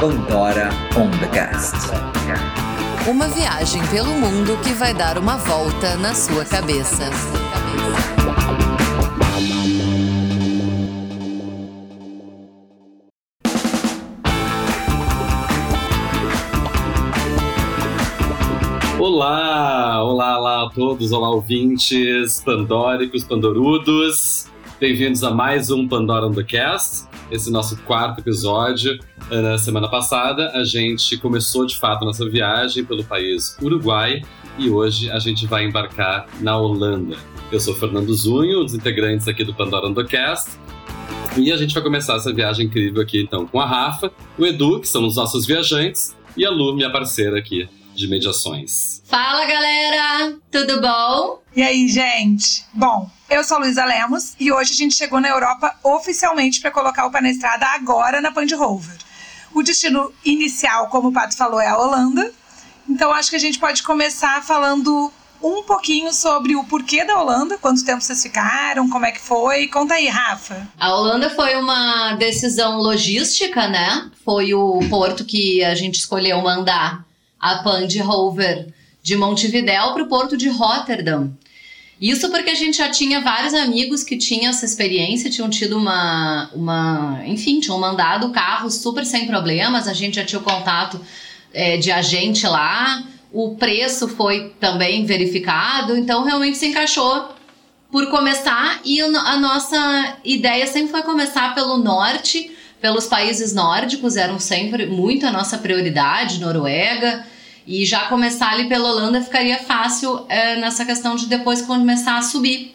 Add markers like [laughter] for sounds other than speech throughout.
Pandora on the Cast. Uma viagem pelo mundo que vai dar uma volta na sua cabeça. Olá, olá, olá a todos, olá ouvintes pandóricos, pandorudos. Bem-vindos a mais um Pandora on the Cast, esse nosso quarto episódio. Na semana passada, a gente começou de fato nossa viagem pelo país Uruguai e hoje a gente vai embarcar na Holanda. Eu sou Fernando Zunho, um dos integrantes aqui do Pandora on the Cast. E a gente vai começar essa viagem incrível aqui então com a Rafa, o Edu, que são os nossos viajantes, e a Lu, minha parceira aqui de mediações. Fala galera, tudo bom? E aí, gente? Bom, eu sou Luísa Lemos e hoje a gente chegou na Europa oficialmente para colocar o pé na estrada agora na Band Rover. O destino inicial, como o Pato falou, é a Holanda. Então acho que a gente pode começar falando um pouquinho sobre o porquê da Holanda, quanto tempo vocês ficaram, como é que foi. Conta aí, Rafa. A Holanda foi uma decisão logística, né? Foi o porto que a gente escolheu mandar a Pan de Rover de Montevidéu para o porto de Rotterdam. Isso porque a gente já tinha vários amigos que tinham essa experiência, tinham tido uma, uma enfim, tinham mandado o carro super sem problemas, a gente já tinha o contato é, de agente lá, o preço foi também verificado, então realmente se encaixou por começar e a nossa ideia sempre foi começar pelo norte, pelos países nórdicos, eram sempre muito a nossa prioridade, Noruega, e já começar ali pela Holanda ficaria fácil é, nessa questão de depois começar a subir.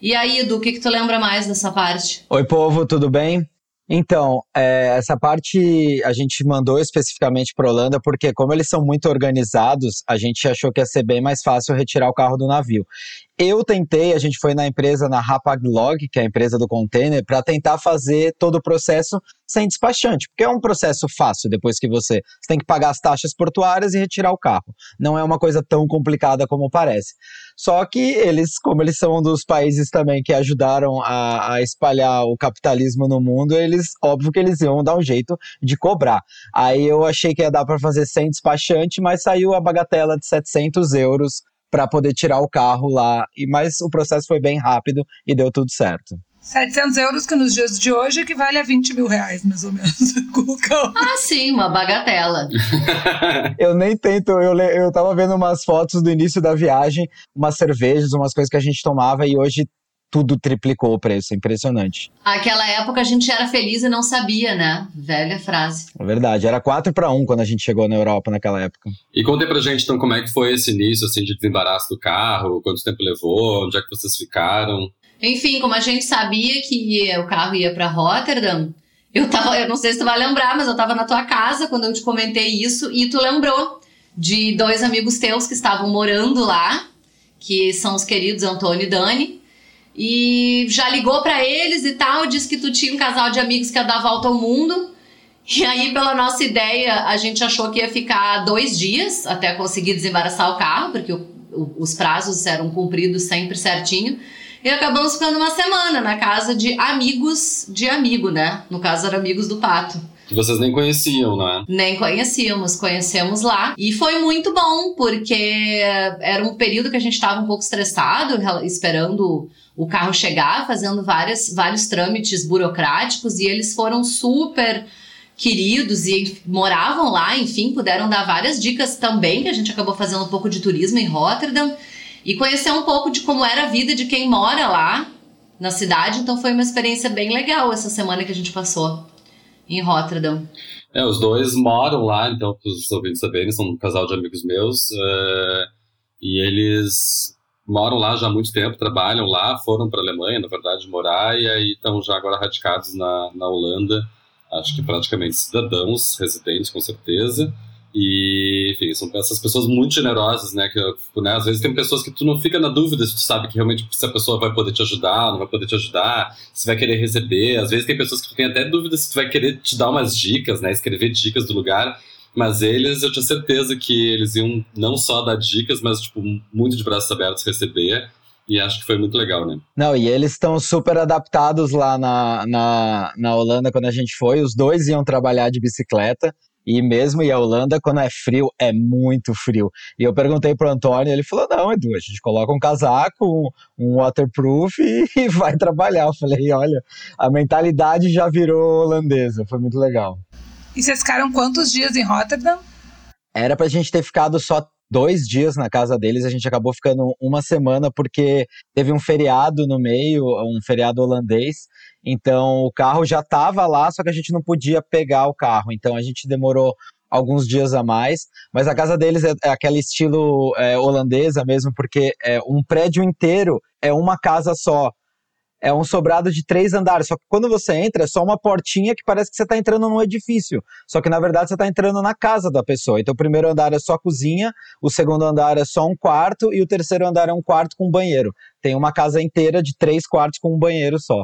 E aí, Edu, o que, que tu lembra mais dessa parte? Oi, povo, tudo bem? Então, é, essa parte a gente mandou especificamente para Holanda porque, como eles são muito organizados, a gente achou que ia ser bem mais fácil retirar o carro do navio. Eu tentei, a gente foi na empresa, na Hapag-Log, que é a empresa do container, para tentar fazer todo o processo sem despachante, porque é um processo fácil depois que você, você tem que pagar as taxas portuárias e retirar o carro. Não é uma coisa tão complicada como parece. Só que eles, como eles são um dos países também que ajudaram a, a espalhar o capitalismo no mundo, eles, óbvio que eles iam dar um jeito de cobrar. Aí eu achei que ia dar para fazer sem despachante, mas saiu a bagatela de 700 euros para poder tirar o carro lá. E mas o processo foi bem rápido e deu tudo certo. 700 euros que nos dias de hoje equivale a 20 mil reais, mais ou menos, [laughs] com o carro. Ah, sim, uma bagatela. [laughs] eu nem tento, eu, eu tava vendo umas fotos do início da viagem, umas cervejas, umas coisas que a gente tomava e hoje tudo triplicou o preço, impressionante. Aquela época a gente era feliz e não sabia, né? Velha frase. É verdade, era 4 para 1 quando a gente chegou na Europa naquela época. E conte pra gente então como é que foi esse início assim de desembaraço do carro, quanto tempo levou, onde é que vocês ficaram? Enfim, como a gente sabia que o carro ia para Rotterdam, eu tava, eu não sei se tu vai lembrar, mas eu tava na tua casa quando eu te comentei isso e tu lembrou de dois amigos teus que estavam morando lá, que são os queridos Antônio e Dani e já ligou para eles e tal, disse que tu tinha um casal de amigos que ia dar volta ao mundo. E aí, pela nossa ideia, a gente achou que ia ficar dois dias até conseguir desembaraçar o carro, porque o, o, os prazos eram cumpridos sempre certinho. E acabamos ficando uma semana na casa de amigos de amigo, né? No caso, eram amigos do Pato. Que vocês nem conheciam, não é? Nem conhecíamos, conhecemos lá. E foi muito bom, porque era um período que a gente estava um pouco estressado, esperando o carro chegar, fazendo várias, vários trâmites burocráticos, e eles foram super queridos e moravam lá, enfim, puderam dar várias dicas também, que a gente acabou fazendo um pouco de turismo em Rotterdam e conhecer um pouco de como era a vida de quem mora lá na cidade. Então foi uma experiência bem legal essa semana que a gente passou em Rotterdam. É, os dois moram lá, então, para os ouvintes saberem, são um casal de amigos meus. Uh, e eles moram lá já há muito tempo, trabalham lá, foram para a Alemanha, na verdade, morar, e aí estão já agora radicados na, na Holanda. Acho que praticamente cidadãos, residentes, com certeza. E, enfim, são essas pessoas muito generosas, né? Que, né, às vezes tem pessoas que tu não fica na dúvida se tu sabe que realmente se a pessoa vai poder te ajudar, não vai poder te ajudar, se vai querer receber. Às vezes tem pessoas que tu tem até dúvida se tu vai querer te dar umas dicas, né? Escrever dicas do lugar. Mas eles, eu tinha certeza que eles iam não só dar dicas, mas, tipo, muito de braços abertos receber. E acho que foi muito legal, né? Não, e eles estão super adaptados lá na, na, na Holanda quando a gente foi. Os dois iam trabalhar de bicicleta. E mesmo em Holanda, quando é frio, é muito frio. E eu perguntei pro Antônio, ele falou: não, Edu, a gente coloca um casaco, um, um waterproof e, [laughs] e, vai trabalhar. Eu falei: olha, a mentalidade já virou holandesa. Foi muito legal. E vocês ficaram quantos dias em Rotterdam? Era pra gente ter ficado só dois dias na casa deles, a gente acabou ficando uma semana porque teve um feriado no meio, um feriado holandês, então o carro já estava lá, só que a gente não podia pegar o carro, então a gente demorou alguns dias a mais, mas a casa deles é, é aquele estilo é, holandesa mesmo, porque é um prédio inteiro é uma casa só é um sobrado de três andares. Só que quando você entra, é só uma portinha que parece que você está entrando num edifício. Só que na verdade você está entrando na casa da pessoa. Então o primeiro andar é só cozinha, o segundo andar é só um quarto e o terceiro andar é um quarto com banheiro. Tem uma casa inteira de três quartos com um banheiro só.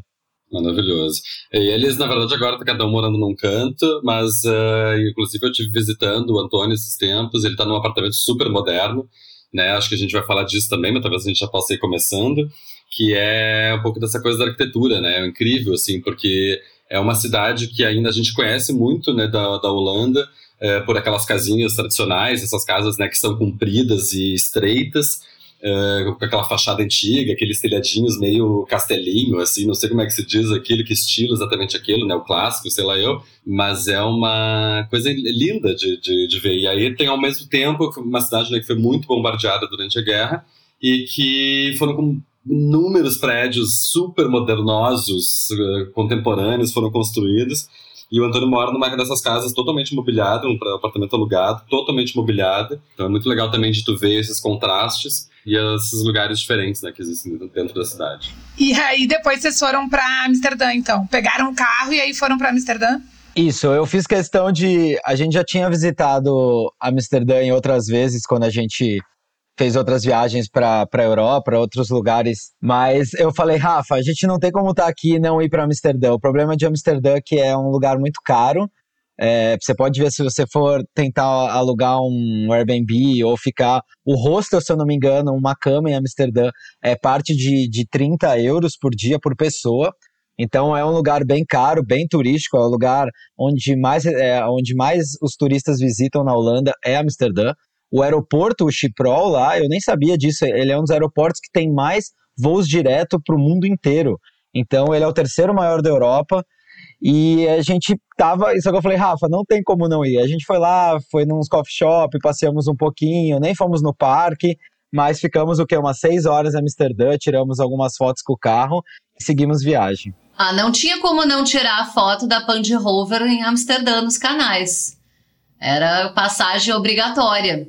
Maravilhoso. E eles, na verdade, agora tá cada um morando num canto, mas uh, inclusive eu estive visitando o Antônio esses tempos, ele está num apartamento super moderno, né? Acho que a gente vai falar disso também, mas talvez a gente já possa ir começando que é um pouco dessa coisa da arquitetura, né? É incrível, assim, porque é uma cidade que ainda a gente conhece muito, né, da, da Holanda, é, por aquelas casinhas tradicionais, essas casas, né, que são compridas e estreitas, é, com aquela fachada antiga, aqueles telhadinhos meio castelinho, assim, não sei como é que se diz aquilo, que estilo exatamente aquilo, né, o clássico, sei lá eu, mas é uma coisa linda de, de, de ver. E aí tem, ao mesmo tempo, uma cidade né, que foi muito bombardeada durante a guerra, e que foram inúmeros prédios super modernosos, uh, contemporâneos foram construídos. E o Antônio mora numa dessas casas totalmente mobiliada, um apartamento alugado, totalmente mobiliado. Então é muito legal também de tu ver esses contrastes e esses lugares diferentes né, que existem dentro da cidade. E aí depois vocês foram para Amsterdã, então? Pegaram o carro e aí foram para Amsterdã? Isso, eu fiz questão de. A gente já tinha visitado Amsterdã em outras vezes, quando a gente fez outras viagens para a Europa, para outros lugares. Mas eu falei, Rafa, a gente não tem como estar tá aqui e não ir para Amsterdã. O problema de Amsterdã é que é um lugar muito caro. É, você pode ver se você for tentar alugar um Airbnb ou ficar. O hostel, se eu não me engano, uma cama em Amsterdã é parte de, de 30 euros por dia por pessoa. Então é um lugar bem caro, bem turístico, é o lugar onde mais, é, onde mais os turistas visitam na Holanda é Amsterdã. O aeroporto, o Chiprol lá, eu nem sabia disso. Ele é um dos aeroportos que tem mais voos direto para o mundo inteiro. Então, ele é o terceiro maior da Europa. E a gente tava. Só que eu falei, Rafa, não tem como não ir. A gente foi lá, foi nos coffee shop, passeamos um pouquinho, nem fomos no parque, mas ficamos o quê? Umas seis horas em Amsterdã, tiramos algumas fotos com o carro e seguimos viagem. Ah, não tinha como não tirar a foto da Pandy Rover em Amsterdã nos canais. Era passagem obrigatória.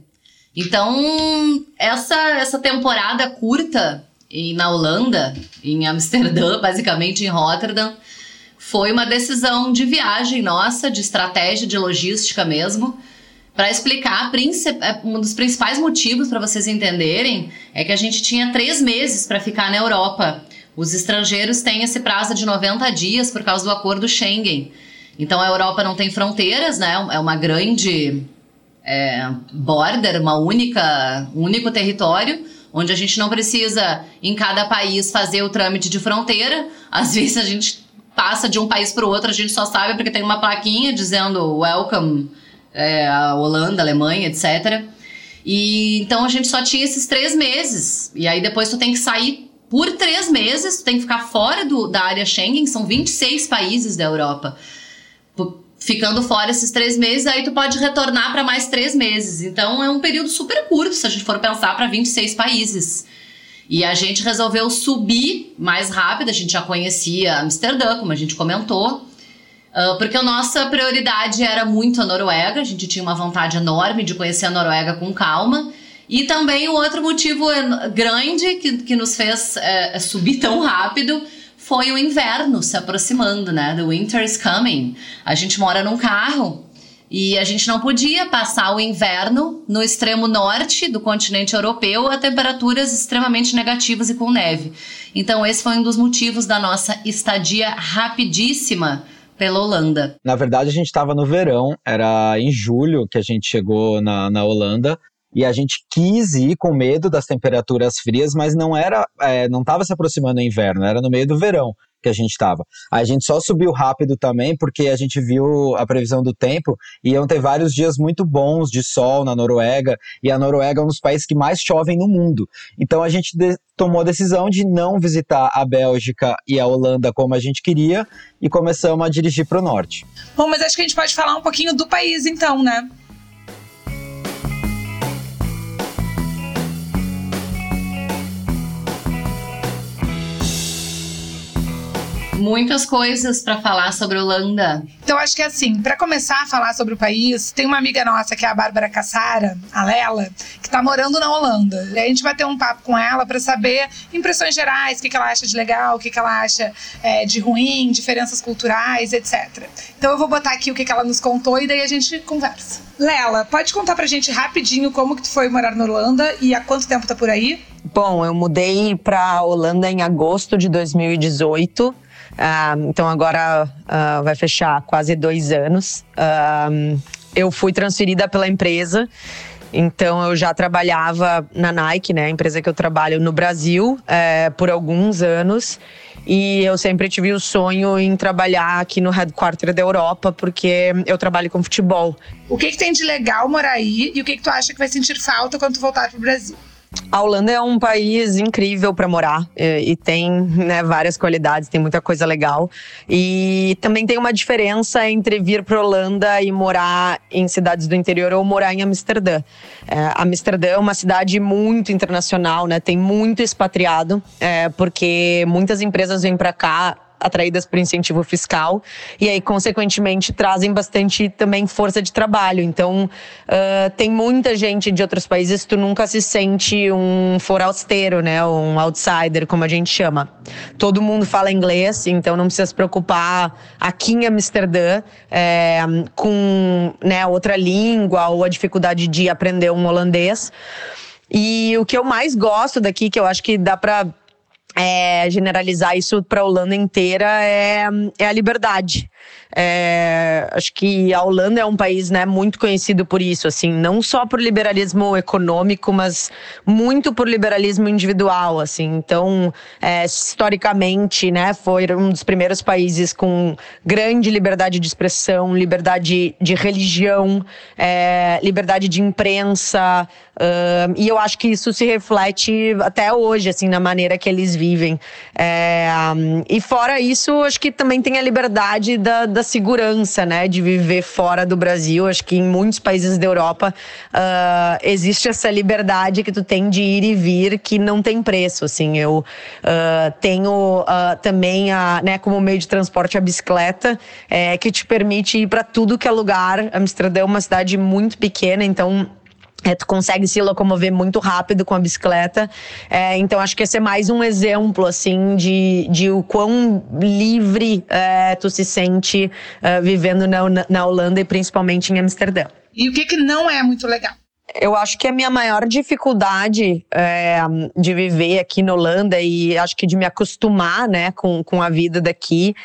Então, essa, essa temporada curta em, na Holanda, em Amsterdã, [laughs] basicamente em Rotterdam, foi uma decisão de viagem nossa, de estratégia, de logística mesmo. Para explicar, é, um dos principais motivos para vocês entenderem é que a gente tinha três meses para ficar na Europa. Os estrangeiros têm esse prazo de 90 dias por causa do acordo Schengen. Então a Europa não tem fronteiras, né? É uma grande é, border, uma única, um único território, onde a gente não precisa, em cada país, fazer o trâmite de fronteira. Às [laughs] vezes a gente passa de um país para o outro, a gente só sabe porque tem uma plaquinha dizendo welcome é, a Holanda, Alemanha, etc. E então a gente só tinha esses três meses. E aí depois tu tem que sair por três meses, tu tem que ficar fora do, da área Schengen, são 26 países da Europa ficando fora esses três meses, aí tu pode retornar para mais três meses. Então é um período super curto, se a gente for pensar, para 26 países. E a gente resolveu subir mais rápido, a gente já conhecia Amsterdã, como a gente comentou, uh, porque a nossa prioridade era muito a Noruega, a gente tinha uma vontade enorme de conhecer a Noruega com calma. E também o outro motivo grande que, que nos fez é, subir tão rápido foi o inverno se aproximando, né? The winter is coming. A gente mora num carro e a gente não podia passar o inverno no extremo norte do continente europeu a temperaturas extremamente negativas e com neve. Então, esse foi um dos motivos da nossa estadia rapidíssima pela Holanda. Na verdade, a gente estava no verão, era em julho que a gente chegou na, na Holanda. E a gente quis ir com medo das temperaturas frias, mas não era, é, não estava se aproximando o inverno, era no meio do verão que a gente estava. A gente só subiu rápido também porque a gente viu a previsão do tempo e iam ter vários dias muito bons de sol na Noruega e a Noruega é um dos países que mais chovem no mundo. Então a gente tomou a decisão de não visitar a Bélgica e a Holanda como a gente queria e começamos a dirigir para o norte. Bom, mas acho que a gente pode falar um pouquinho do país então, né? Muitas coisas para falar sobre Holanda. Então acho que assim, para começar a falar sobre o país, tem uma amiga nossa que é a Bárbara Cassara, a Lela, que está morando na Holanda. E a gente vai ter um papo com ela para saber impressões gerais, o que, que ela acha de legal, o que, que ela acha é, de ruim, diferenças culturais, etc. Então eu vou botar aqui o que, que ela nos contou e daí a gente conversa. Lela, pode contar pra gente rapidinho como que tu foi morar na Holanda e há quanto tempo tá por aí? Bom, eu mudei pra Holanda em agosto de 2018. Uh, então agora uh, vai fechar quase dois anos. Uh, eu fui transferida pela empresa. Então eu já trabalhava na Nike, né, a empresa que eu trabalho no Brasil, é, por alguns anos. E eu sempre tive o sonho em trabalhar aqui no headquarter da Europa, porque eu trabalho com futebol. O que, que tem de legal morar aí e o que, que tu acha que vai sentir falta quando tu voltar pro Brasil? A Holanda é um país incrível para morar e, e tem né, várias qualidades, tem muita coisa legal. E também tem uma diferença entre vir para Holanda e morar em cidades do interior ou morar em Amsterdã. É, Amsterdã é uma cidade muito internacional, né? Tem muito expatriado, é, porque muitas empresas vêm para cá atraídas por incentivo fiscal e aí consequentemente trazem bastante também força de trabalho. Então uh, tem muita gente de outros países tu nunca se sente um forasteiro né? Um outsider como a gente chama. Todo mundo fala inglês então não precisa se preocupar. Aqui em Amsterdã é, com né outra língua ou a dificuldade de aprender um holandês. E o que eu mais gosto daqui, que eu acho que dá para é, generalizar isso para a Holanda inteira é, é a liberdade. É, acho que a Holanda é um país né, muito conhecido por isso, assim, não só por liberalismo econômico, mas muito por liberalismo individual, assim. Então, é, historicamente, né, foi um dos primeiros países com grande liberdade de expressão, liberdade de religião, é, liberdade de imprensa, e eu acho que isso se reflete até hoje, assim, na maneira que eles vivem. É, um, e fora isso, acho que também tem a liberdade da, da segurança, né, de viver fora do Brasil. Acho que em muitos países da Europa uh, existe essa liberdade que tu tem de ir e vir que não tem preço. Assim, eu uh, tenho também a, né, como meio de transporte a bicicleta, é, que te permite ir para tudo que é lugar. Amsterdã é uma cidade muito pequena, então é, tu consegue se locomover muito rápido com a bicicleta. É, então, acho que esse é mais um exemplo, assim, de, de o quão livre é, tu se sente é, vivendo na, na Holanda e principalmente em Amsterdã. E o que, que não é muito legal? Eu acho que a minha maior dificuldade é, de viver aqui na Holanda e acho que de me acostumar né, com, com a vida daqui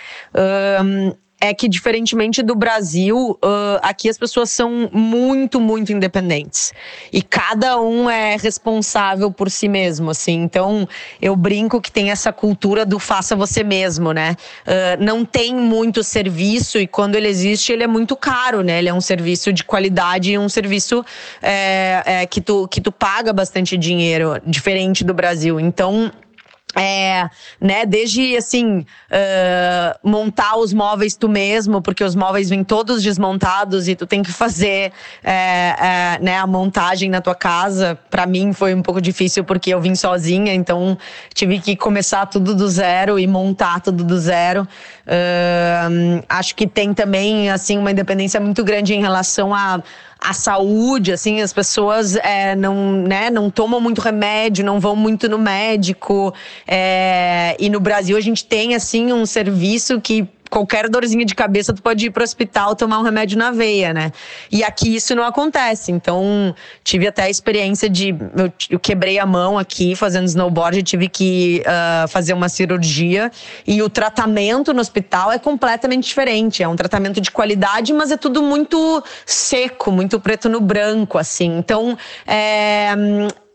um, é que, diferentemente do Brasil, uh, aqui as pessoas são muito, muito independentes. E cada um é responsável por si mesmo, assim. Então, eu brinco que tem essa cultura do faça você mesmo, né? Uh, não tem muito serviço e quando ele existe, ele é muito caro, né? Ele é um serviço de qualidade e um serviço é, é, que, tu, que tu paga bastante dinheiro, diferente do Brasil. Então, é, né, desde assim, uh, montar os móveis tu mesmo, porque os móveis vêm todos desmontados e tu tem que fazer é, é, né, a montagem na tua casa. Para mim foi um pouco difícil porque eu vim sozinha, então tive que começar tudo do zero e montar tudo do zero. Uh, acho que tem também assim uma independência muito grande em relação a a saúde, assim, as pessoas é, não, né, não tomam muito remédio, não vão muito no médico. É, e no Brasil a gente tem, assim, um serviço que qualquer dorzinha de cabeça, tu pode ir pro hospital tomar um remédio na veia, né? E aqui isso não acontece. Então, tive até a experiência de. Eu, eu quebrei a mão aqui fazendo snowboard, tive que uh, fazer uma cirurgia. E o tratamento no hospital é completamente diferente. É um tratamento de qualidade, mas é tudo muito seco, muito preto no branco, assim. Então, é,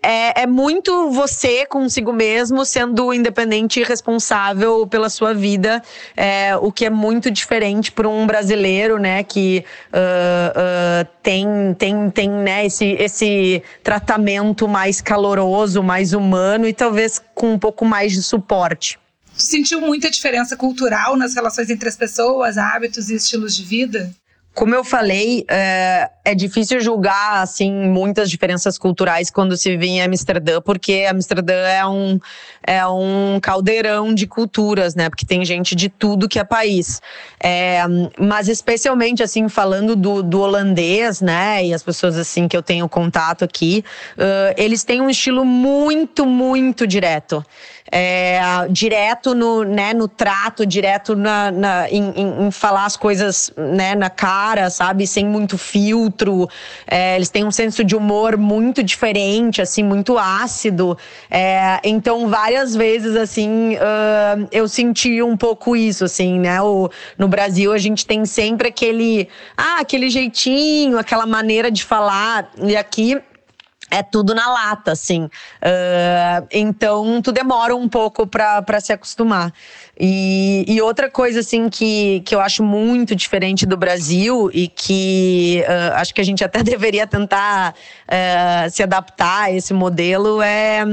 é, é, muito você consigo mesmo, sendo independente e responsável pela sua vida, é, o que é muito diferente para um brasileiro, né, que uh, uh, tem, tem, tem né, esse, esse tratamento mais caloroso, mais humano e talvez com um pouco mais de suporte. Sentiu muita diferença cultural nas relações entre as pessoas, hábitos e estilos de vida? Como eu falei, é, é, difícil julgar assim muitas diferenças culturais quando se vive em Amsterdã, porque Amsterdã é um, é um caldeirão de culturas, né? Porque tem gente de tudo que é país. É, mas especialmente assim falando do, do, holandês, né? E as pessoas assim que eu tenho contato aqui, uh, eles têm um estilo muito, muito direto é, direto no, né, no trato, direto na, na em, em, em, falar as coisas né, na cara, sabe? Sem muito filtro. É, eles têm um senso de humor muito diferente, assim, muito ácido. É, então, várias vezes, assim, uh, eu senti um pouco isso, assim, né? O, no Brasil, a gente tem sempre aquele, ah, aquele jeitinho, aquela maneira de falar. E aqui é tudo na lata, assim. Uh, então, tu demora um pouco para se acostumar. E, e, outra coisa, assim, que, que eu acho muito diferente do Brasil e que uh, acho que a gente até [laughs] deveria tentar uh, se adaptar a esse modelo é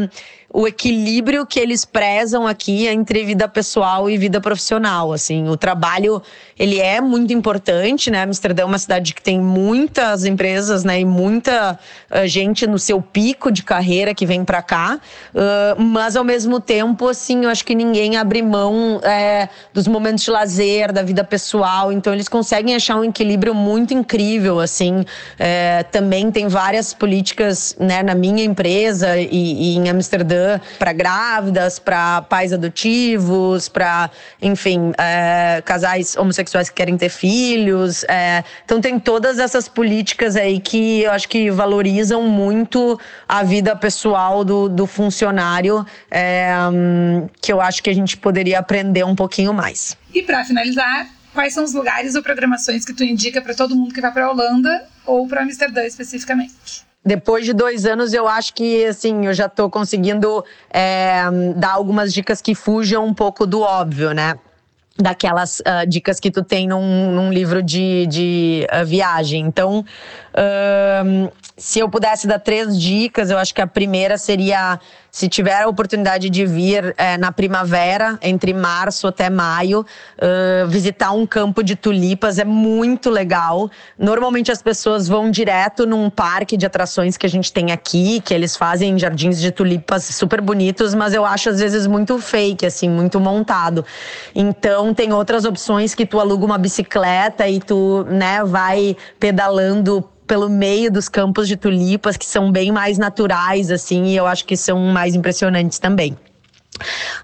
o equilíbrio que eles prezam aqui entre vida pessoal e vida profissional, assim, o trabalho, ele é muito importante, né, Amsterdã é uma cidade que tem muitas empresas, né, e muita uh, gente no seu pico de carreira que vem para cá, uh, mas ao mesmo tempo, assim, eu acho que ninguém abre mão é, dos momentos de lazer, da vida pessoal, então eles conseguem achar um equilíbrio muito incrível, assim, é, também tem várias políticas, né, na minha empresa e, e em Amsterdã para grávidas, para pais adotivos, para, enfim, é, casais homossexuais que querem ter filhos. É, então tem todas essas políticas aí que eu acho que valorizam muito a vida pessoal do, do funcionário, é, que eu acho que a gente poderia aprender um pouquinho mais. E para finalizar, quais são os lugares ou programações que tu indica para todo mundo que vai para a Holanda ou para Amsterdã especificamente? depois de dois anos, eu acho que assim, eu já estou conseguindo é, dar algumas dicas que fujam um pouco do óbvio, né? Daquelas uh, dicas que tu tem num, num livro de, de uh, viagem. Então, uh, se eu pudesse dar três dicas, eu acho que a primeira seria se tiver a oportunidade de vir é, na primavera, entre março até maio, uh, visitar um campo de tulipas é muito legal. Normalmente as pessoas vão direto num parque de atrações que a gente tem aqui, que eles fazem jardins de tulipas super bonitos, mas eu acho às vezes muito fake, assim, muito montado. Então tem outras opções que tu aluga uma bicicleta e tu, né, vai pedalando pelo meio dos campos de tulipas, que são bem mais naturais, assim, e eu acho que são mais impressionantes também.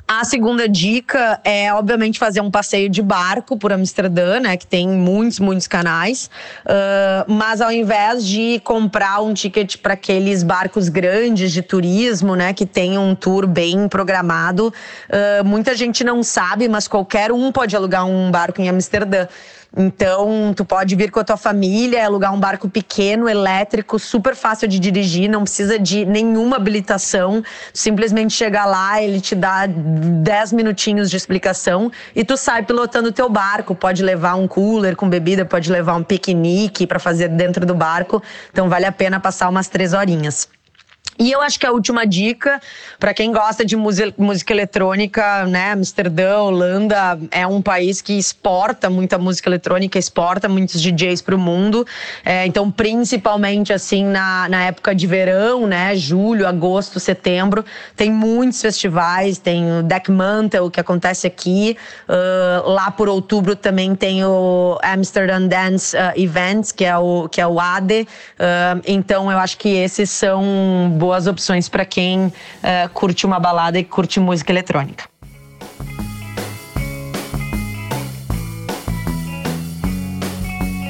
A segunda dica é, obviamente, fazer um passeio de barco por Amsterdã, né? Que tem muitos, muitos canais. Uh, mas ao invés de comprar um ticket para aqueles barcos grandes de turismo, né? Que tem um tour bem programado, uh, muita gente não sabe, mas qualquer um pode alugar um barco em Amsterdã. Então, tu pode vir com a tua família, alugar um barco pequeno, elétrico, super fácil de dirigir, não precisa de nenhuma habilitação. Simplesmente chegar lá, ele te dá 10 minutinhos de explicação e tu sai pilotando o teu barco. Pode levar um cooler com bebida, pode levar um piquenique para fazer dentro do barco. Então, vale a pena passar umas três horinhas. E eu acho que a última dica, para quem gosta de música, eletrônica, né? Amsterdã, Holanda é um país que exporta muita música eletrônica, exporta muitos DJs para o mundo. É, então, principalmente assim na, na época de verão, né? Julho, agosto, setembro, tem muitos festivais. Tem o Deck Mantle, que acontece aqui. Uh, lá por outubro também tem o Amsterdam Dance uh, Events, que é o, que é o ADE. Uh, então, eu acho que esses são boas opções para quem uh, curte uma balada e curte música eletrônica.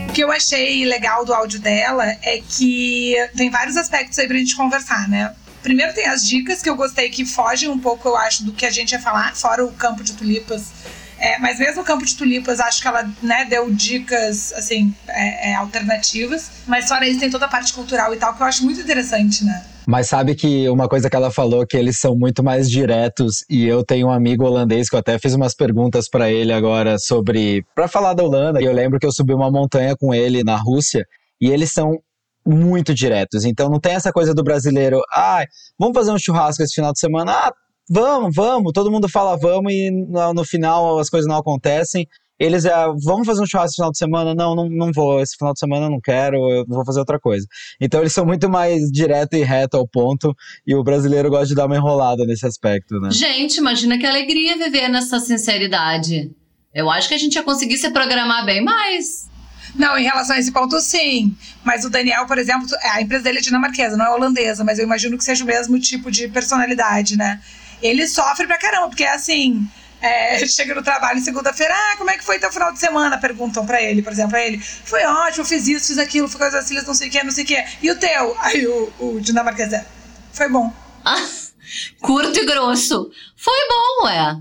O que eu achei legal do áudio dela é que tem vários aspectos aí pra gente conversar, né? Primeiro tem as dicas que eu gostei que fogem um pouco, eu acho, do que a gente ia falar, fora o campo de tulipas. É, mas mesmo o campo de tulipas, acho que ela né, deu dicas assim é, é, alternativas. Mas fora isso, tem toda a parte cultural e tal, que eu acho muito interessante, né? Mas sabe que uma coisa que ela falou que eles são muito mais diretos e eu tenho um amigo holandês que eu até fiz umas perguntas para ele agora sobre para falar da Holanda. E eu lembro que eu subi uma montanha com ele na Rússia e eles são muito diretos. Então não tem essa coisa do brasileiro, ah, vamos fazer um churrasco esse final de semana. Ah, vamos, vamos. Todo mundo fala vamos e no, no final as coisas não acontecem. Eles é, vamos fazer um churrasco esse final de semana? Não, não, não vou. Esse final de semana eu não quero, eu vou fazer outra coisa. Então eles são muito mais direto e reto ao ponto. E o brasileiro gosta de dar uma enrolada nesse aspecto, né? Gente, imagina que alegria viver nessa sinceridade. Eu acho que a gente ia conseguir se programar bem mais. Não, em relação a esse ponto, sim. Mas o Daniel, por exemplo, a empresa dele é dinamarquesa, não é holandesa, mas eu imagino que seja o mesmo tipo de personalidade, né? Ele sofre pra caramba, porque é assim. É, [laughs] chega no trabalho em segunda-feira, ah, como é que foi teu final de semana? Perguntam pra ele, por exemplo, pra ele. Foi ótimo, fiz isso, fiz aquilo, fui com as filhas, não sei o que, não sei o que. E o teu? Aí o, o dinamarquês é, foi bom. Ah, curto e grosso. Foi bom, ué.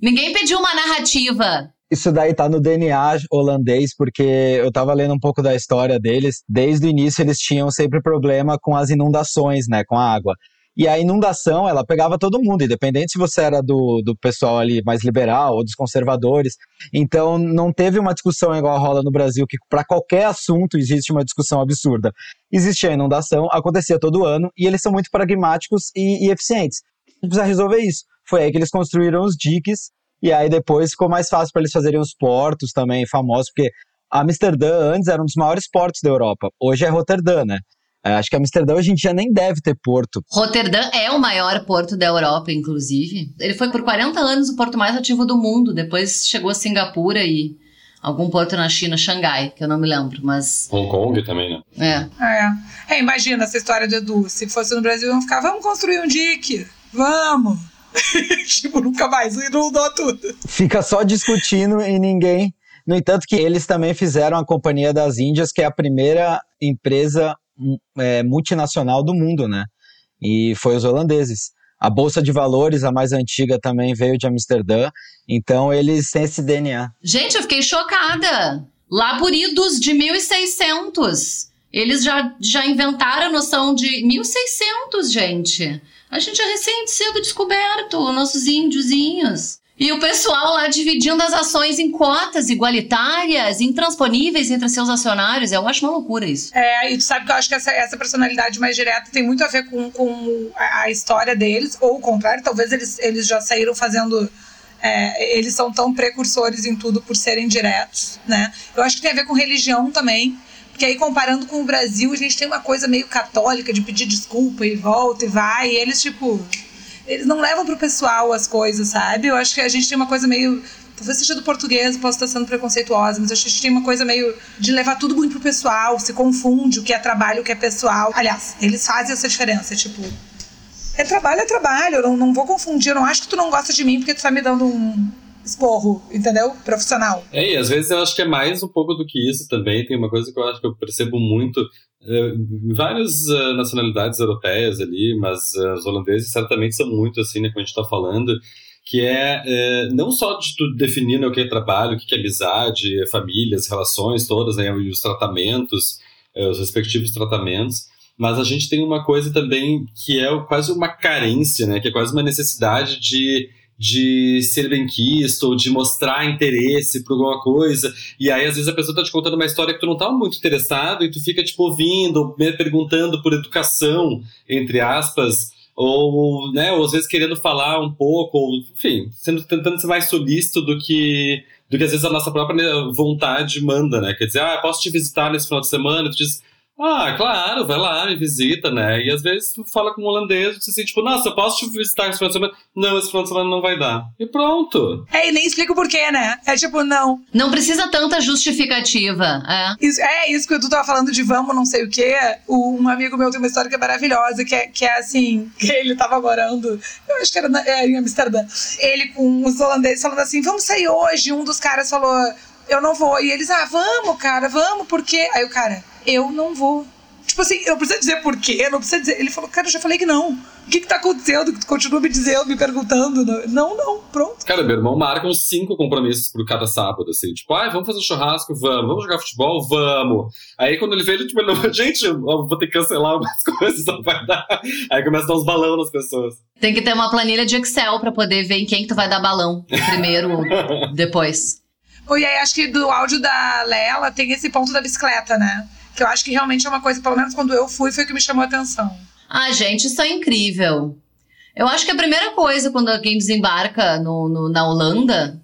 Ninguém pediu uma narrativa. Isso daí tá no DNA holandês, porque eu tava lendo um pouco da história deles. Desde o início eles tinham sempre problema com as inundações, né, com a água. E a inundação, ela pegava todo mundo, independente se você era do, do pessoal ali mais liberal ou dos conservadores. Então, não teve uma discussão igual rola no Brasil, que para qualquer assunto existe uma discussão absurda. Existia a inundação, acontecia todo ano, e eles são muito pragmáticos e, e eficientes. Precisa resolver isso. Foi aí que eles construíram os diques, e aí depois ficou mais fácil para eles fazerem os portos também famosos, porque Amsterdã antes era um dos maiores portos da Europa. Hoje é Roterdã, né? É, acho que Amsterdã hoje em dia nem deve ter porto. Roterdã é o maior porto da Europa, inclusive. Ele foi por 40 anos o porto mais ativo do mundo. Depois chegou a Singapura e algum porto na China, Xangai, que eu não me lembro, mas. Hong Kong também, né? É. É, imagina essa história do Edu. Se fosse no Brasil, iam ficar, vamos construir um dique. Vamos! [laughs] tipo, nunca mais inundou tudo. Fica só discutindo e ninguém. No entanto, que eles também fizeram a Companhia das Índias, que é a primeira empresa é, multinacional do mundo, né? E foi os holandeses. A Bolsa de Valores, a mais antiga, também veio de Amsterdã. Então, eles têm esse DNA. Gente, eu fiquei chocada. Lá por idos de 1600. Eles já, já inventaram a noção de 1600, gente. A gente é recém cedo descoberto, nossos índiozinhos. E o pessoal lá dividindo as ações em cotas igualitárias, intransponíveis entre seus acionários. Eu acho uma loucura isso. É, e tu sabe que eu acho que essa, essa personalidade mais direta tem muito a ver com, com a, história deles, ou o contrário, talvez eles, eles já saíram fazendo. É, eles são tão precursores em tudo por serem diretos, né? Eu acho que tem a ver com religião também. Porque aí, comparando com o Brasil, a gente tem uma coisa meio católica de pedir desculpa e volta e vai. E eles, tipo, eles não levam pro pessoal as coisas, sabe? Eu acho que a gente tem uma coisa meio. Talvez seja do português, posso estar sendo preconceituosa, mas acho que a gente tem uma coisa meio de levar tudo muito pro pessoal, se confunde o que é trabalho, o que é pessoal. Aliás, eles fazem essa diferença, tipo. É trabalho, é trabalho, eu não, não vou confundir, eu não acho que tu não gosta de mim porque tu tá me dando um esporro, entendeu? Profissional. É, e às vezes eu acho que é mais um pouco do que isso também. Tem uma coisa que eu acho que eu percebo muito várias uh, nacionalidades europeias ali, mas uh, os holandeses certamente são muito assim, né, como a gente está falando, que é não só de tu definir né, o que é trabalho, o que é amizade, famílias, relações todas, né, os tratamentos, os respectivos tratamentos, mas a gente tem uma coisa também que é quase uma carência, né, que é quase uma necessidade de de ser benquisto ou de mostrar interesse por alguma coisa. E aí, às vezes, a pessoa tá te contando uma história que tu não tá muito interessado e tu fica, tipo, ouvindo, perguntando por educação, entre aspas, ou, né, ou às vezes querendo falar um pouco, ou, enfim, sendo, tentando ser mais solícito do que do que às vezes a nossa própria vontade manda, né? Quer dizer, ah, posso te visitar nesse final de semana? Tu diz, ah, claro, vai lá, me visita, né? E às vezes tu fala com um holandês, tu assim, tipo, nossa, eu posso te visitar esse final de semana? Não, esse final de semana não vai dar. E pronto. É, e nem explica o porquê, né? É tipo, não. Não precisa tanta justificativa, é. Isso, é, isso que tu tava falando de vamos, não sei o quê. O, um amigo meu tem uma história que é maravilhosa, que é, que é assim, que ele tava morando, eu acho que era na, é, em Amsterdã. Ele com os holandeses falando assim, vamos sair hoje. Um dos caras falou eu não vou. E eles, ah, vamos, cara, vamos, por quê? Aí o cara, eu não vou. Tipo assim, eu preciso dizer por quê, não precisa dizer. Ele falou, cara, eu já falei que não. O que que tá acontecendo? Que tu continua me dizendo, me perguntando. Não, não, pronto. Cara, meu irmão marca uns cinco compromissos por cada sábado, assim. Tipo, ah, vamos fazer um churrasco? Vamos. Vamos jogar futebol? Vamos. Aí quando ele vê, ele, tipo, ele não, [laughs] gente, eu vou ter que cancelar umas [laughs] coisas, não vai dar. Aí começa a dar uns balão nas pessoas. Tem que ter uma planilha de Excel pra poder ver em quem que tu vai dar balão primeiro, [laughs] depois. Pô, e aí acho que do áudio da Lela tem esse ponto da bicicleta, né? Que eu acho que realmente é uma coisa, pelo menos quando eu fui, foi o que me chamou a atenção. Ah, gente, isso é incrível. Eu acho que a primeira coisa quando alguém desembarca no, no, na Holanda,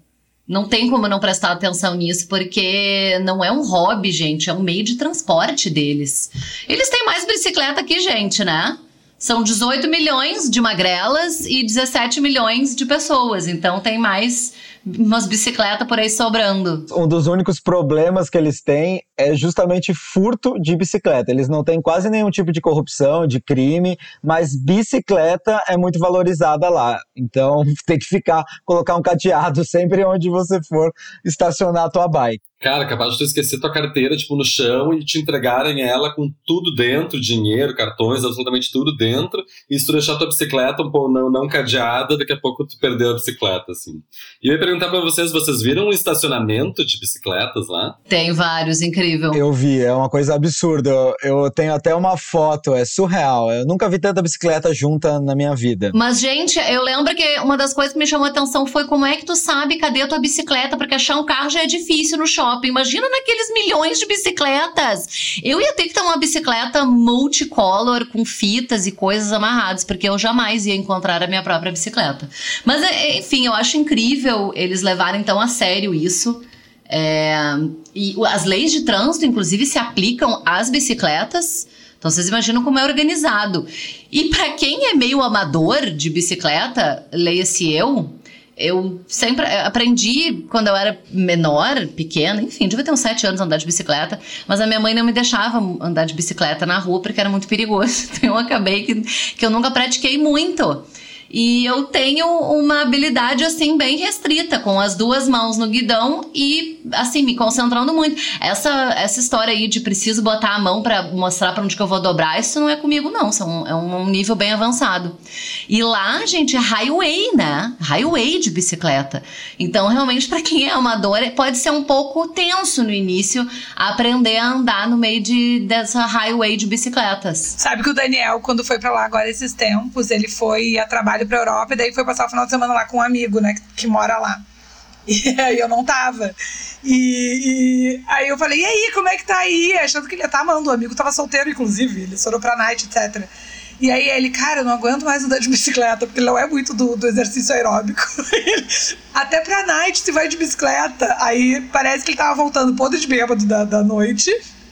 não tem como não prestar atenção nisso, porque não é um hobby, gente, é um meio de transporte deles. Eles têm mais bicicleta que gente, né? São 18 milhões de magrelas e 17 milhões de pessoas, então tem mais umas bicicletas por aí sobrando. Um dos únicos problemas que eles têm é justamente furto de bicicleta. Eles não têm quase nenhum tipo de corrupção, de crime, mas bicicleta é muito valorizada lá. Então [laughs] tem que ficar, colocar um cadeado sempre onde você for estacionar a tua bike. Cara, capaz de tu esquecer tua carteira, tipo, no chão e te entregarem ela com tudo dentro, dinheiro, cartões, absolutamente tudo dentro. E se tu deixar tua bicicleta um pouco não, não cadeada, daqui a pouco tu perdeu a bicicleta, assim. E eu ia perguntar pra vocês, vocês viram um estacionamento de bicicletas lá? Tem vários, incrível. Eu vi, é uma coisa absurda. Eu, eu tenho até uma foto, é surreal. Eu nunca vi tanta bicicleta junta na minha vida. Mas, gente, eu lembro que uma das coisas que me chamou a atenção foi como é que tu sabe cadê a tua bicicleta, porque achar um carro já é difícil no shopping. Imagina naqueles milhões de bicicletas. Eu ia ter que ter uma bicicleta multicolor, com fitas e coisas amarradas, porque eu jamais ia encontrar a minha própria bicicleta. Mas, é, enfim, eu acho incrível eles levarem tão a sério isso. É, e as leis de trânsito, inclusive, se aplicam às bicicletas. Então vocês imaginam como é organizado. E para quem é meio amador de bicicleta, leia-se eu, eu sempre aprendi quando eu era menor, pequena, enfim, devia ter uns sete anos andar de bicicleta, mas a minha mãe não me deixava andar de bicicleta na rua porque era muito perigoso. [laughs] Então eu acabei que, que eu nunca pratiquei muito. E eu tenho uma habilidade assim bem restrita, com as duas mãos no guidão e assim me concentrando muito. Essa essa história aí de preciso botar a mão para mostrar para onde que eu vou dobrar, isso não é comigo não, isso é um, é um nível bem avançado. E lá, gente, é highway, né? Highway de bicicleta. Então, realmente para quem é amador, pode ser um pouco tenso no início aprender a andar no meio de dessa highway de bicicletas. Sabe que o Daniel, quando foi para lá agora esses tempos, ele foi a trabalho trabalho pra Europa e daí foi passar o final de semana lá com um amigo, né, que, que mora lá. E [laughs] aí eu não tava. E, e, aí eu falei, e aí, como é que tá aí? Achando que ele ia tá amando. O amigo tava solteiro, inclusive. Ele foram pra night, etc. E aí ele, cara, eu não aguento mais andar de bicicleta, porque ele não é muito do, do exercício aeróbico. [laughs] Até pra night se vai de bicicleta. Aí parece que ele tava voltando podre de bêbado da, da noite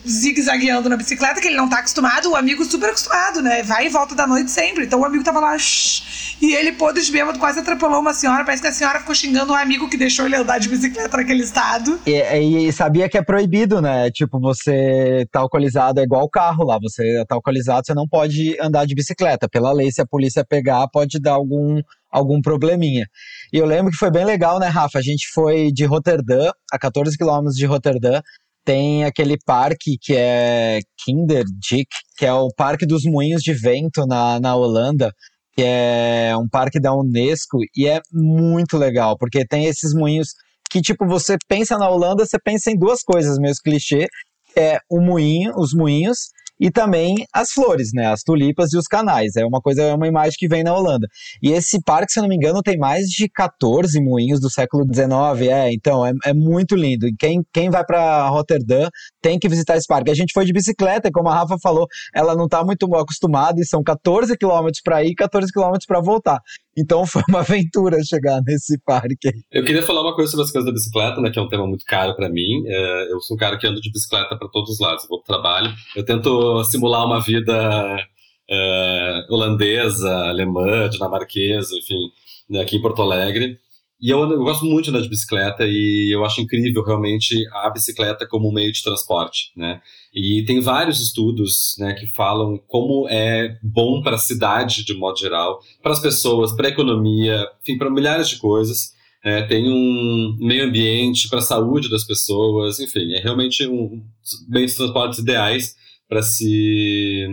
zigue-zagueando na bicicleta, que ele não tá acostumado, o amigo super acostumado, né? Vai e volta da noite sempre. Então o amigo tava lá, shh, e ele, podre de bêbado, quase atropelou uma senhora. Parece que a senhora ficou xingando um amigo que deixou ele andar de bicicleta naquele estado. E, e sabia que é proibido, né? Tipo, você tá alcoolizado é igual o carro lá. Você tá alcoolizado, você não pode andar de bicicleta. Pela lei, se a polícia pegar, pode dar algum algum probleminha. E eu lembro que foi bem legal, né, Rafa? A gente foi de Roterdã, a 14 quilômetros de Roterdã, tem aquele parque que é Kinderdijk, que é o Parque dos Moinhos de Vento na, na Holanda, que é um parque da Unesco e é muito legal, porque tem esses moinhos que, tipo, você pensa na Holanda, você pensa em duas coisas, meio clichê, é o moinho, os moinhos e também as flores, né? As tulipas e os canais. É uma coisa, é uma imagem que vem na Holanda. E esse parque, se eu não me engano, tem mais de 14 moinhos do século XIX. É, então, é, é muito lindo. E quem, quem vai para Roterdã tem que visitar esse parque. A gente foi de bicicleta, como a Rafa falou, ela não está muito acostumada e são 14 quilômetros para ir e 14 quilômetros para voltar. Então [laughs] foi uma aventura chegar nesse parque. Eu queria falar uma coisa sobre as coisas da bicicleta, né, que é um tema muito caro para mim. É, eu sou um cara que ando de bicicleta para todos os lados. Eu vou pro trabalho, eu tento simular uma vida é, holandesa, alemã, dinamarquesa, enfim, né, aqui em Porto Alegre. E eu, eu, gosto muito de andar de bicicleta e eu acho incrível realmente a bicicleta como um meio de transporte, né? E tem vários estudos, né, que falam como é bom para a cidade de modo geral, para as pessoas, para a economia, enfim, para milhares de coisas. é, tem um meio ambiente para a saúde das pessoas, enfim, é realmente um meios de transportes ideais para se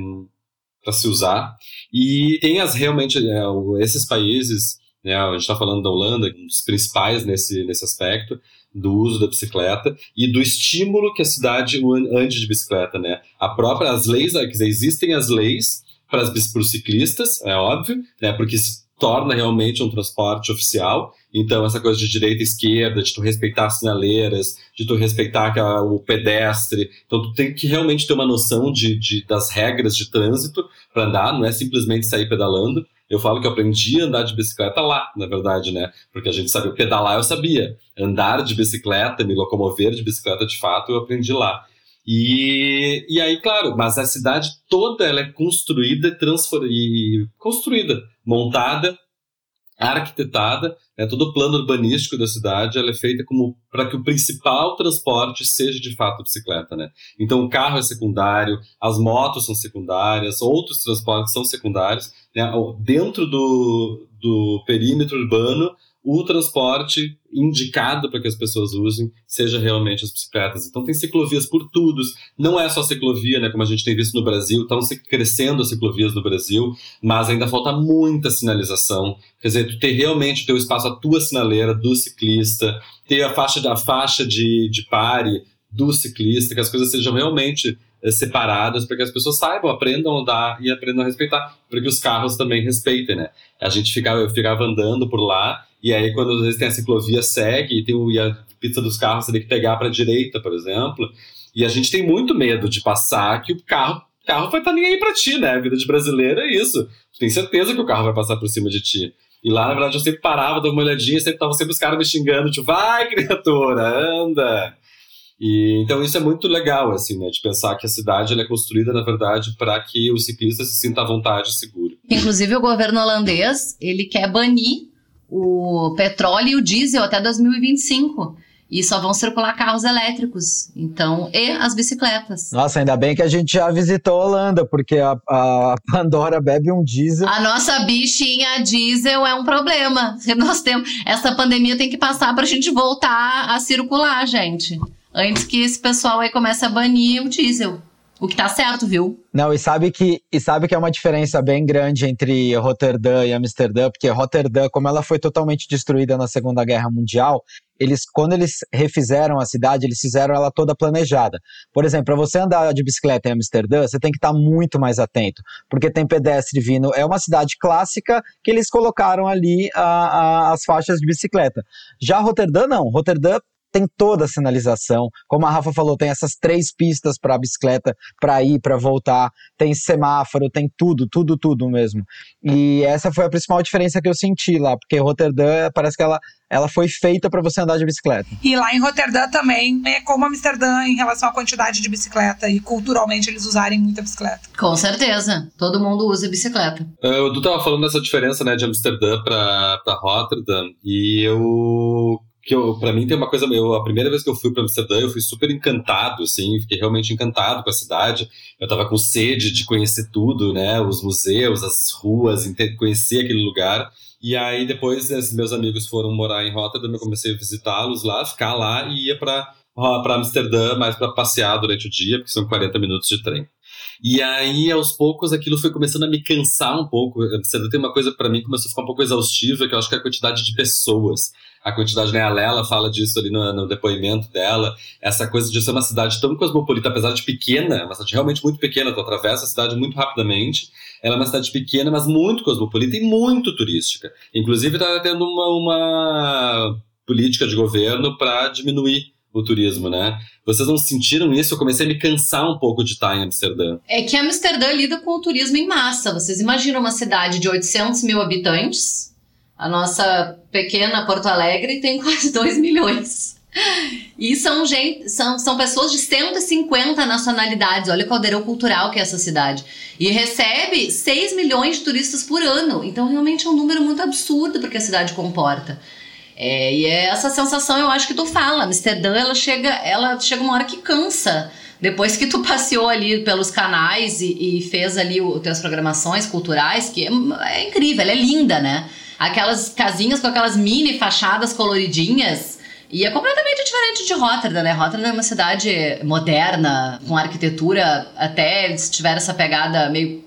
para se usar e tem as realmente é, esses países né, a gente está falando da Holanda um dos principais nesse nesse aspecto do uso da bicicleta e do estímulo que a cidade ande de bicicleta, né? A própria as leis, quer dizer, existem as leis para os ciclistas, é óbvio, né? Porque se torna realmente um transporte oficial. Então, essa coisa de direita e esquerda, de tu respeitar as sinaleiras, de tu respeitar o pedestre. Então, tu tem que realmente ter uma noção de, de das regras de trânsito para andar, não é simplesmente sair pedalando. Eu falo que eu aprendi a andar de bicicleta lá, na verdade, né? Porque a gente sabia pedalar, eu sabia. Andar de bicicleta, me locomover de bicicleta de fato, eu aprendi lá. E, e aí, claro, mas a cidade toda ela é construída e construída, montada, arquitetada, né, todo o plano urbanístico da cidade ela é feita como para que o principal transporte seja de fato a bicicleta, né? Então o carro é secundário, as motos são secundárias, outros transportes são secundários, né? Dentro do, do perímetro urbano o transporte indicado para que as pessoas usem seja realmente as bicicletas. Então tem ciclovias por tudo, não é só ciclovia, né, como a gente tem visto no Brasil, estão crescendo as ciclovias no Brasil, mas ainda falta muita sinalização. Quer dizer, tu ter realmente o teu espaço, a tua sinaleira do ciclista, ter a faixa, a faixa de, de pare do ciclista, que as coisas sejam realmente eh, separadas para que as pessoas saibam, aprendam a andar e aprendam a respeitar, para que os carros também respeitem, né? A gente ficava, eu ficava andando por lá e aí, quando às vezes tem a ciclovia, segue, e, tem o, e a pista dos carros você tem que pegar para a direita, por exemplo. E a gente tem muito medo de passar que o carro, carro vai estar tá nem aí para ti, né? A vida de brasileiro é isso. Tu tem certeza que o carro vai passar por cima de ti. E lá, na verdade, eu sempre parava, dava uma olhadinha, sempre tava sempre os caras me xingando, tipo, vai, criatura, anda. E, então isso é muito legal, assim, né, de pensar que a cidade é construída, na verdade, para que o ciclista se sinta à vontade e seguro. Inclusive o governo holandês, ele quer banir o petróleo e o diesel até 2025. E só vão circular carros elétricos, então, e as bicicletas. Nossa, ainda bem que a gente já visitou a Holanda, porque a, a Pandora bebe um diesel. A nossa bichinha diesel é um problema. [laughs] Nós temos, essa pandemia tem que passar para a gente voltar a circular, gente. Antes que esse pessoal aí comece a banir o diesel. O que tá certo, viu? Não, e sabe que e sabe que é uma diferença bem grande entre Roterdã e Amsterdã, porque Roterdã, como ela foi totalmente destruída na Segunda Guerra Mundial, eles quando eles refizeram a cidade, eles fizeram ela toda planejada. Por exemplo, para você andar de bicicleta em Amsterdã, você tem que estar tá muito mais atento, porque tem pedestre vindo. É uma cidade clássica que eles colocaram ali a, a, as faixas de bicicleta. Já Roterdã não. Roterdã tem toda a sinalização. Como a Rafa falou, tem essas três pistas para bicicleta para ir, para voltar, tem semáforo, tem tudo, tudo, tudo mesmo. E essa foi a principal diferença que eu senti lá, porque Roterdã parece que ela ela foi feita para você andar de bicicleta. E lá em Roterdã também é como Amsterdã em relação à quantidade de bicicleta e culturalmente eles usarem muita bicicleta. Com certeza, todo mundo usa bicicleta. Uh, o Du tava falando dessa diferença, né, de Amsterdã para Rotterdam e eu que eu, pra mim tem uma coisa, eu, a primeira vez que eu fui para Amsterdã, eu fui super encantado, assim, fiquei realmente encantado com a cidade. Eu tava com sede de conhecer tudo, né, os museus, as ruas, conhecer aquele lugar. E aí depois meus amigos foram morar em Rotterdam, eu comecei a visitá-los lá, ficar lá e ia para para Amsterdã, mais para passear durante o dia, porque são 40 minutos de trem. E aí, aos poucos, aquilo foi começando a me cansar um pouco. Amsterdã tem uma coisa para mim começou a ficar um pouco exaustiva, que eu acho que é a quantidade de pessoas a quantidade, né? A Lela fala disso ali no, no, depoimento dela, essa coisa de ser uma cidade tão cosmopolita, apesar de pequena, uma cidade realmente muito pequena, tu atravessa a cidade muito rapidamente, ela é uma cidade pequena, mas muito cosmopolita e muito turística. Inclusive, está tendo uma, uma política de governo para diminuir o turismo, né? Vocês não sentiram isso? Eu comecei a me cansar um pouco de estar em Amsterdã. É que Amsterdã lida com o turismo em massa. Vocês imaginam uma cidade de 800 mil habitantes, a nossa pequena Porto Alegre tem [laughs] quase 2 milhões. E são, gente, são, são pessoas de 150 nacionalidades. Olha o caldeirão cultural que é essa cidade. E recebe 6 milhões de turistas por ano. Então, realmente é um número muito absurdo porque a cidade comporta. É, e é essa sensação, eu acho que tu fala, Amsterdã, ela chega, ela chega uma hora que cansa. Depois que tu [laughs] passeou ali pelos canais e, e fez ali as tuas programações culturais, que é, é incrível, ela é linda, né? Aquelas casinhas com aquelas mini fachadas coloridinhas. E é completamente diferente de Rotterdam, né? Rotterdam é uma cidade moderna, com arquitetura até se tiver essa pegada meio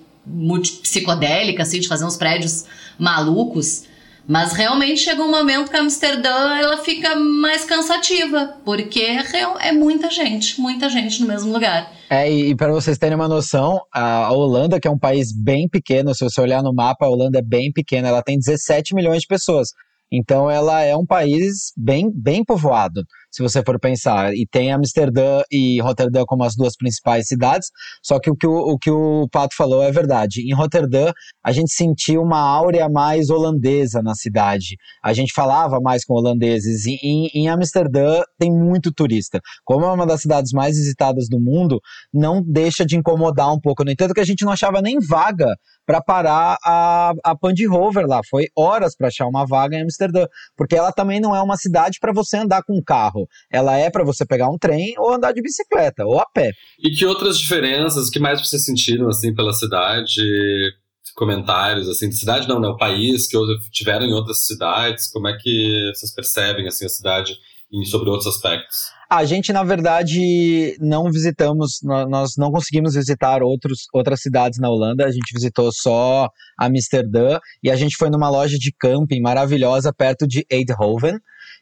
psicodélica, assim, de fazer uns prédios malucos. Mas realmente chega um momento que a Amsterdã ela fica mais cansativa, porque é, é muita gente, muita gente no mesmo lugar. É, e, para vocês terem uma noção, a Holanda, que é um país bem pequeno, se você olhar no mapa, a Holanda é bem pequena, ela tem 17 milhões de pessoas. Então ela é um país bem, bem povoado se você for pensar. E tem Amsterdã e Roterdã como as duas principais cidades, só que o que o, o que o Pato falou é verdade. Em Roterdã, a gente sentiu uma áurea mais holandesa na cidade. A gente falava mais com holandeses. E em, em Amsterdã tem muito turista. Como é uma das cidades mais visitadas do mundo, não deixa de incomodar um pouco. No entanto, que a gente não achava nem vaga para parar a, a Pandy Rover lá. Foi horas para achar uma vaga em Amsterdã, porque ela também não é uma cidade para você andar com carro. Ela é para você pegar um trem ou andar de bicicleta ou a pé. E que outras diferenças, o que mais vocês sentiram assim pela cidade? Comentários assim de cidade não, né? O país que tiveram em outras cidades, como é que vocês percebem assim a cidade e sobre outros aspectos? A gente, na verdade, não visitamos, nós não conseguimos visitar outros, outras cidades na Holanda, a gente visitou só Amsterdã e a gente foi numa loja de camping maravilhosa perto de Eindhoven,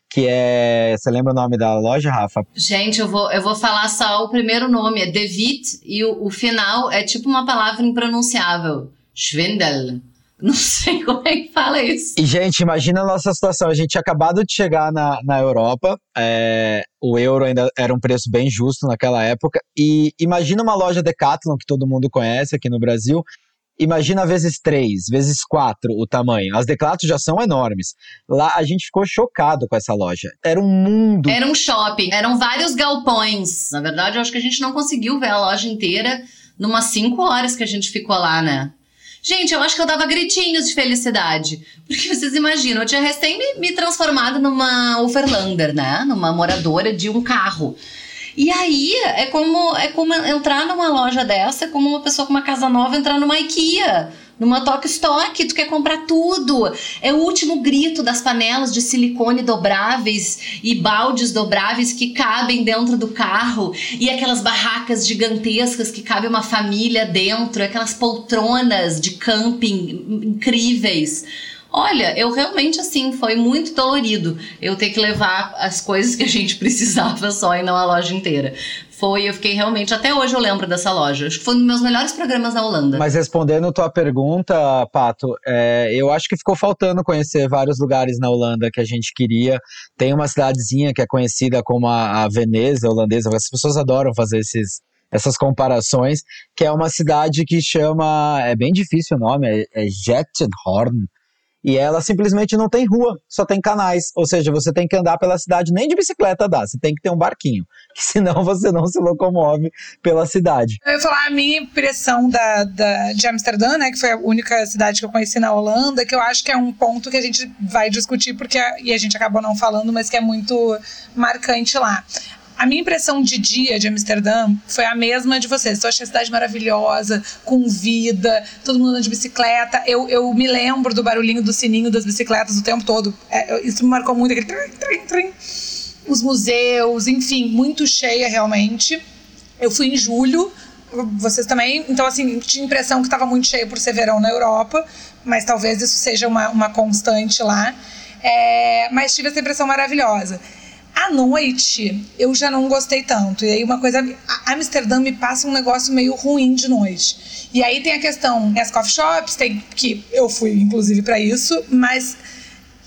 que é. Você lembra o nome da loja, Rafa? Gente, eu vou, eu vou falar só o primeiro nome, é David, e o, o final é tipo uma palavra impronunciável. Schwindel. Não [laughs] sei como é que fala isso. E, gente, imagina a nossa situação. A gente tinha acabado de chegar na, na Europa, é, o euro ainda era um preço bem justo naquela época. E imagina uma loja Decathlon que todo mundo conhece aqui no Brasil. Imagina vezes três, vezes quatro o tamanho. As Decathlon já são enormes. Lá a gente ficou chocado com essa loja. Era um mundo. Era um shopping, eram vários galpões. Na verdade, eu acho que a gente não conseguiu ver a loja inteira numas cinco horas que a gente ficou lá, né? Gente, eu acho que eu dava gritinhos de felicidade. Porque vocês imaginam, eu tinha recém me, me transformado numa overlander, né? Numa moradora de um carro. E aí é como, é como entrar numa loja dessa, é como uma pessoa com uma casa nova entrar numa IKEA numa Tok Stock, tu quer comprar tudo. É o último grito das panelas de silicone dobráveis e baldes dobráveis que cabem dentro do carro e aquelas barracas gigantescas que cabe uma família dentro, aquelas poltronas de camping incríveis. Olha, eu realmente assim, foi muito dolorido eu ter que levar as coisas que a gente [laughs] precisava só e não a loja inteira foi, eu fiquei realmente, até hoje eu lembro dessa loja. Acho que foi um dos meus melhores programas na Holanda. Mas respondendo tua pergunta, Pato, é, eu acho que ficou faltando conhecer vários lugares na Holanda que a gente queria. Tem uma cidadezinha que é conhecida como a, a Veneza holandesa, as pessoas adoram fazer esses, essas comparações, que é uma cidade que chama, é bem difícil o nome, é, é Jettenhorn, e ela simplesmente não tem rua, só tem canais. Ou seja, você tem que andar pela cidade, nem de bicicleta dá, você tem que ter um barquinho, [laughs] senão você não se locomove pela cidade. Eu ia falar a minha impressão da, da, de Amsterdã, né, que foi a única cidade que eu conheci na Holanda, que eu acho que é um ponto que a gente vai discutir, porque e a gente acabou não falando, mas que é muito marcante lá. A minha impressão de dia de Amsterdã foi a mesma de vocês. Eu achei a cidade maravilhosa, com vida, todo mundo andando de bicicleta. Eu, eu me lembro do barulhinho do sininho das bicicletas o tempo todo. É, isso me marcou muito, aquele trim, trim, trim. Os museus, enfim, muito cheia realmente. Eu fui em julho, vocês também. Então, assim, tinha impressão que estava muito cheio por ser verão na Europa, mas talvez isso seja uma, uma constante lá. É, mas tive essa impressão maravilhosa. À noite, eu já não gostei tanto. E aí, uma coisa. Amsterdã me passa um negócio meio ruim de noite. E aí tem a questão: as coffee shops, tem que. Eu fui, inclusive, para isso, mas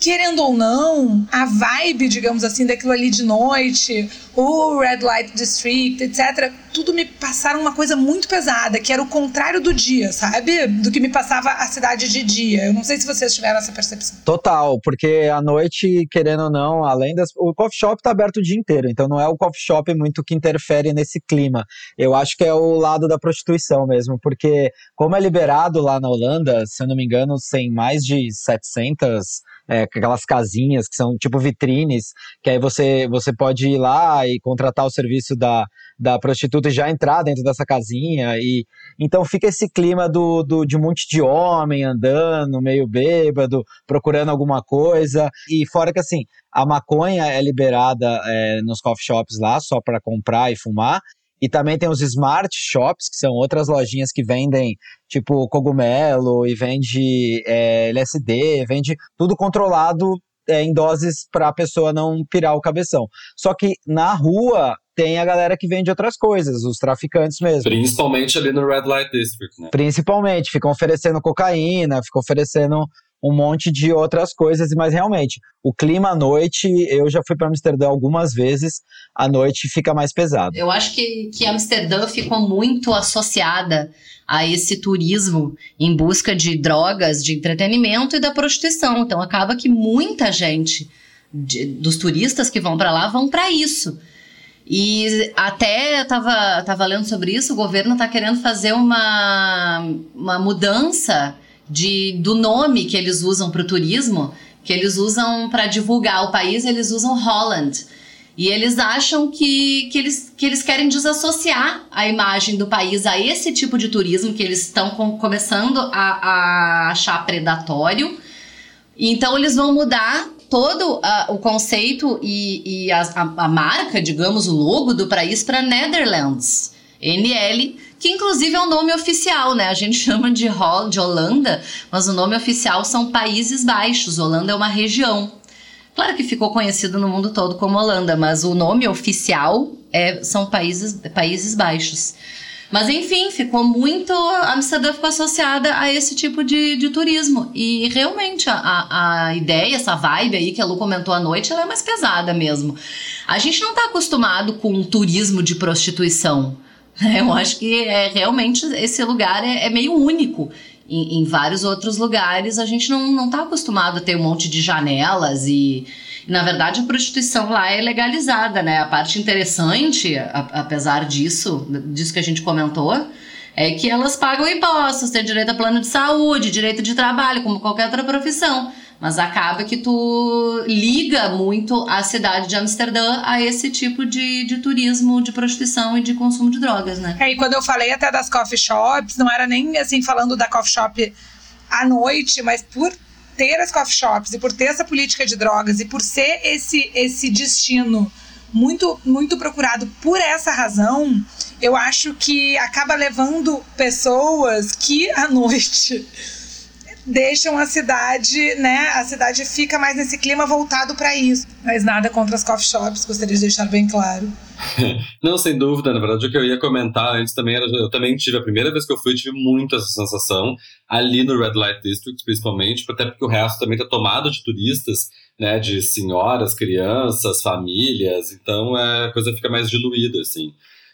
querendo ou não, a vibe, digamos assim, daquilo ali de noite, o Red Light District, etc., tudo me passaram uma coisa muito pesada, que era o contrário do dia, sabe? Do que me passava a cidade de dia. Eu não sei se vocês tiveram essa percepção. Total, porque à noite, querendo ou não, além das. O coffee shop tá aberto o dia inteiro, então não é o coffee shop muito que interfere nesse clima. Eu acho que é o lado da prostituição mesmo, porque como é liberado lá na Holanda, se eu não me engano, sem mais de 700 é, aquelas casinhas que são tipo vitrines, que aí você, você pode ir lá e contratar o serviço da, da prostituta e já entrar dentro dessa casinha. e Então fica esse clima do, do, de um monte de homem andando, meio bêbado, procurando alguma coisa. E fora que assim, a maconha é liberada é, nos coffee shops lá, só para comprar e fumar. E também tem os smart shops, que são outras lojinhas que vendem, tipo, cogumelo e vende é, LSD, vende tudo controlado é, em doses para a pessoa não pirar o cabeção. Só que na rua tem a galera que vende outras coisas, os traficantes mesmo. Principalmente ali no Red Light District, né? Principalmente, ficam oferecendo cocaína, ficam oferecendo um monte de outras coisas, mas realmente, o clima à noite, eu já fui para Amsterdã algumas vezes, à noite fica mais pesado. Eu acho que, que Amsterdã ficou muito associada a esse turismo em busca de drogas, de entretenimento e da prostituição. Então acaba que muita gente de, dos turistas que vão para lá vão para isso. E até eu tava, tava lendo sobre isso, o governo está querendo fazer uma, uma mudança de, do nome que eles usam para o turismo, que eles usam para divulgar o país, eles usam Holland. E eles acham que, que, eles, que eles querem desassociar a imagem do país a esse tipo de turismo que eles estão com, começando a, a, achar predatório. Então eles vão mudar todo o conceito e, e a, a, a, marca, digamos, o logo do país para Netherlands. NL, que inclusive é o nome oficial, né? A gente [laughs] chama de, Hol de Holanda, mas o nome oficial são Países Baixos. Holanda é uma região. Claro que ficou conhecido no mundo todo como Holanda, mas o nome oficial é, são Países, Países Baixos. Mas enfim, ficou muito. Amsterdã ficou associada a esse tipo de, de turismo. E realmente a, a ideia, essa vibe aí que a Lu comentou à noite, ela é mais pesada mesmo. A gente não está acostumado com um turismo de prostituição. [laughs] Eu acho que é, realmente esse lugar é, é meio único. Em, em, vários outros lugares a gente não, não tá acostumado a ter um monte de janelas e, na verdade a prostituição lá é legalizada, né? A parte interessante, a, apesar disso, disso que a gente comentou, é que elas pagam impostos, têm direito a plano de saúde, direito de trabalho, como qualquer outra profissão. Mas acaba que tu liga muito a cidade de Amsterdã a esse tipo de, de turismo, de prostituição e de consumo de drogas, né? É, e quando eu falei até das coffee shops, não era nem assim falando da coffee shop à noite, mas por ter as coffee shops e por ter essa política de drogas e por ser esse, esse destino muito, muito procurado por essa razão, eu acho que acaba levando pessoas que à noite deixam a cidade, né? A cidade fica mais nesse clima voltado para isso. Mas nada contra as coffee shops, gostaria de deixar bem claro. [laughs] Não, sem dúvida. Na verdade, o que eu ia comentar antes também era. Eu também tive, a primeira vez que eu fui, tive muito essa sensação, ali no Red Light District, principalmente, até porque o resto também está tomado de turistas, né? De senhoras, crianças, famílias. Então é, a coisa fica mais diluída, assim.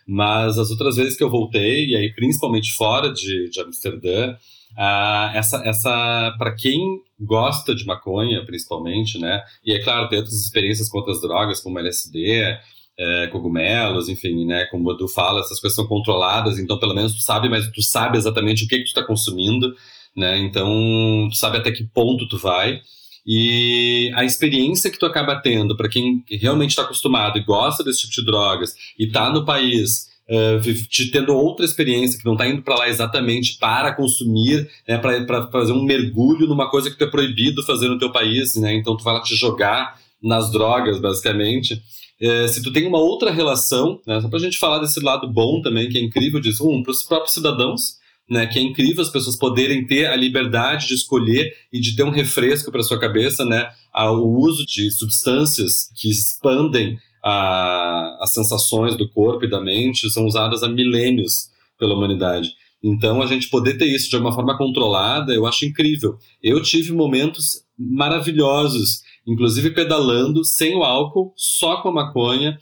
Mas as outras vezes que eu voltei, e aí principalmente fora de, de Amsterdã, Uh, essa, essa para quem gosta de maconha, principalmente, né? E é claro, tem outras experiências com outras drogas, como LSD, é, cogumelos, enfim, né? Como o Edu fala, essas coisas são controladas, então pelo menos tu sabe, mas tu sabe exatamente o que, que tu está consumindo, né? Então tu sabe até que ponto tu vai. E a experiência que tu acaba tendo para quem realmente está acostumado e gosta desse tipo de drogas e está no país uh, tendo outra experiência, que não está indo para lá exatamente para consumir, né, para fazer um mergulho numa coisa que tu é proibido fazer no teu país, né? Então tu vai lá te jogar nas drogas, basicamente. É, se tu tem uma outra relação, né, só para a gente falar desse lado bom também, que é incrível disso, um, para os próprios cidadãos, né, que é incrível as pessoas poderem ter a liberdade de escolher e de ter um refresco para sua cabeça, né, o uso de substâncias que expandem a, as sensações do corpo e da mente são usadas há milênios pela humanidade. Então, a gente poder ter isso de uma forma controlada, eu acho incrível. Eu tive momentos maravilhosos, inclusive pedalando sem o álcool, só com a maconha,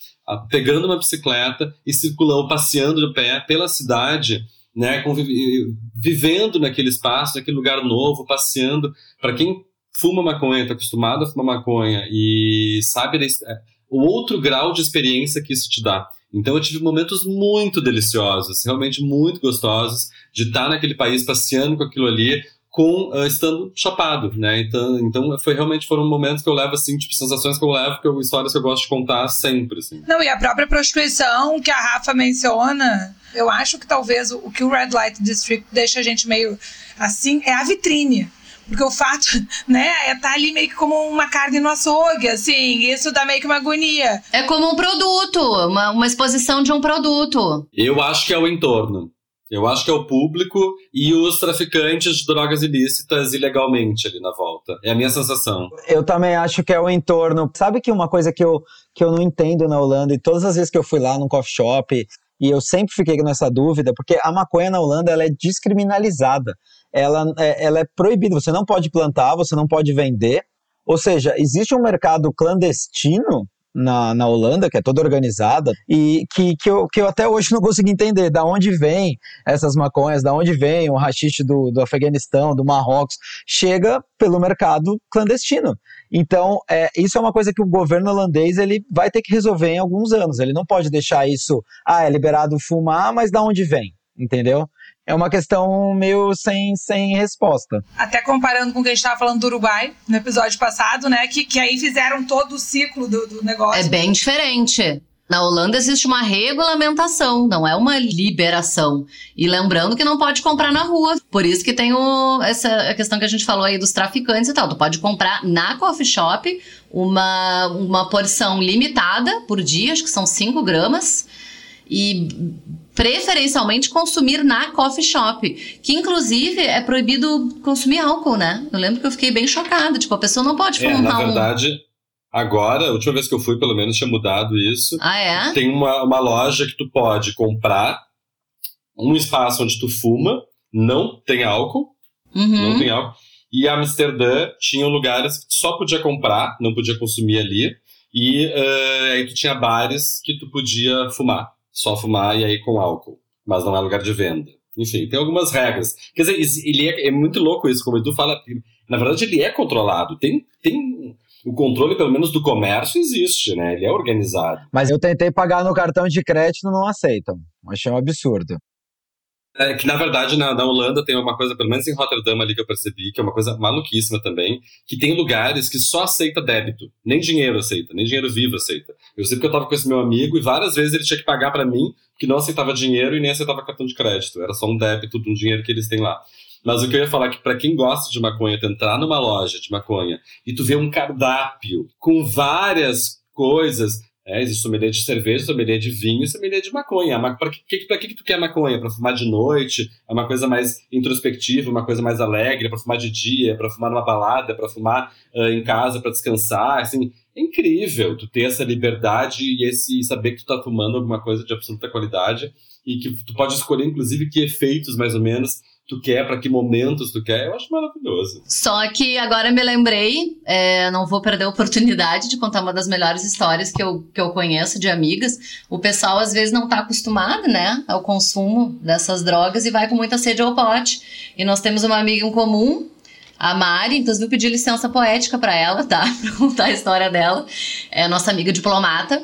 pegando uma bicicleta e circulando, passeando de pé pela cidade, né, vivendo naquele espaço, naquele lugar novo, passeando. Para quem fuma maconha, está acostumado a fumar maconha e sabe o outro grau de experiência que isso te dá. Então eu tive momentos muito deliciosos, realmente muito gostosos, de estar naquele país passeando com aquilo ali, com uh, estando chapado, né? Então, então foi realmente foram momentos que eu levo assim, tipo sensações que eu levo, que eu, histórias que eu gosto de contar sempre, assim. Não, e a própria prostituição que a Rafa menciona, eu acho que talvez o, o que o Red Light District deixa a gente meio assim é a vitrine. Porque o fato, [laughs] né, é estar tá ali meio que como uma carne no açougue, assim, isso dá meio que uma agonia. É como um produto, uma, uma exposição de um produto. Eu acho que é o entorno. Eu acho que é o público e os traficantes de drogas ilícitas ilegalmente ali na volta. É a minha sensação. Eu também acho que é o entorno. Sabe que uma coisa que eu, que eu não entendo na Holanda, e todas as vezes que eu fui lá num coffee shop, e eu sempre fiquei nessa dúvida, porque a maconha na Holanda ela é descriminalizada. Ela é, ela é proibida. Você não pode plantar, você não pode vender. Ou seja, existe um mercado clandestino na, na Holanda, que é toda organizada, e que, que, eu, que eu até hoje não consigo entender da onde vem essas maconhas, da onde vem o rachixe do, do Afeganistão, do Marrocos, chega pelo mercado clandestino. Então, é, isso é uma coisa que o governo holandês ele vai ter que resolver em alguns anos. Ele não pode deixar isso, ah, é liberado fumar, mas da onde vem? Entendeu? é uma questão meio sem, sem resposta. Até comparando com o que a gente estava falando do Uruguai no episódio passado, né? Que, que aí fizeram todo o ciclo do, do negócio. É bem diferente. Na Holanda existe uma regulamentação, não é uma liberação. E lembrando que não pode comprar na rua. Por isso que tem o, essa questão que a gente falou aí dos traficantes e tal. Tu pode comprar na coffee shop uma, uma porção limitada por dia, acho que são 5 gramas. E preferencialmente consumir na coffee shop, que inclusive é proibido consumir álcool, né? Eu lembro que eu fiquei bem chocada, tipo, a pessoa não pode fumar é, na verdade, um... agora, a última vez que eu fui, pelo menos tinha mudado isso. Ah, é? Tem uma, uma loja que tu pode comprar um espaço onde tu fuma, não tem álcool, uhum. não tem álcool. E Amsterdã tinha lugares que tu só podia comprar, não podia consumir ali. E uh, aí tu tinha bares que tu podia fumar só fumar e aí com álcool, mas não é lugar de venda. Enfim, tem algumas regras. Quer dizer, ele é, é muito louco isso, como o Edu fala. Na verdade, ele é controlado. Tem, tem o controle, pelo menos, do comércio existe, né? Ele é organizado. Mas eu tentei pagar no cartão de crédito, não aceitam. Achei um absurdo. É que, na verdade, na, na, Holanda tem uma coisa, pelo menos em Rotterdam ali que eu percebi, que é uma coisa maluquíssima também, que tem lugares que só aceita débito, nem dinheiro aceita, nem dinheiro vivo aceita. Eu sei porque eu tava com esse meu amigo e várias vezes ele tinha que pagar para mim, que não aceitava dinheiro e nem aceitava cartão de crédito, era só um débito de um dinheiro que eles têm lá. Mas o que eu ia falar é que para quem gosta de maconha, tu entrar numa loja de maconha e tu vê um cardápio com várias coisas, é, existe sommelier de cerveja, sommelier de vinho e sommelier de maconha. Para que, pra que, que tu quer maconha? Para fumar de noite? É uma coisa mais introspectiva, uma coisa mais alegre? Para fumar de dia? Para fumar numa balada? Para fumar uh, em casa? Para descansar? Assim, é incrível tu ter essa liberdade e esse saber que tu tá fumando alguma coisa de absoluta qualidade e que tu pode escolher, inclusive, que efeitos, mais ou menos, tu quer, para que momentos tu quer, eu acho maravilhoso. Só que agora me lembrei, é, não vou perder a oportunidade de contar uma das melhores histórias que eu, que eu conheço de amigas. O pessoal às vezes não está acostumado, né, ao consumo dessas drogas e vai com muita sede ao pote. E nós temos uma amiga em comum, a Mari, inclusive eu pedi licença poética para ela, tá, [laughs] para contar a história dela. É nossa amiga diplomata.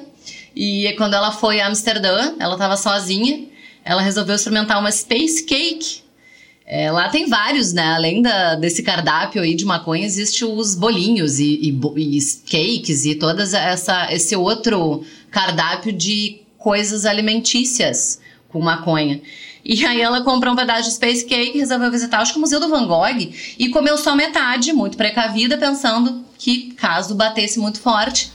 E quando ela foi a Amsterdã, ela estava sozinha, ela resolveu experimentar uma space cake é, lá tem vários, né? Além da, desse cardápio aí de maconha, existe os bolinhos e, e, e cakes e essa esse outro cardápio de coisas alimentícias com maconha. E aí ela comprou um pedaço de space cake, resolveu visitar acho que o Museu do Van Gogh e comeu só metade, muito precavida, pensando que caso batesse muito forte,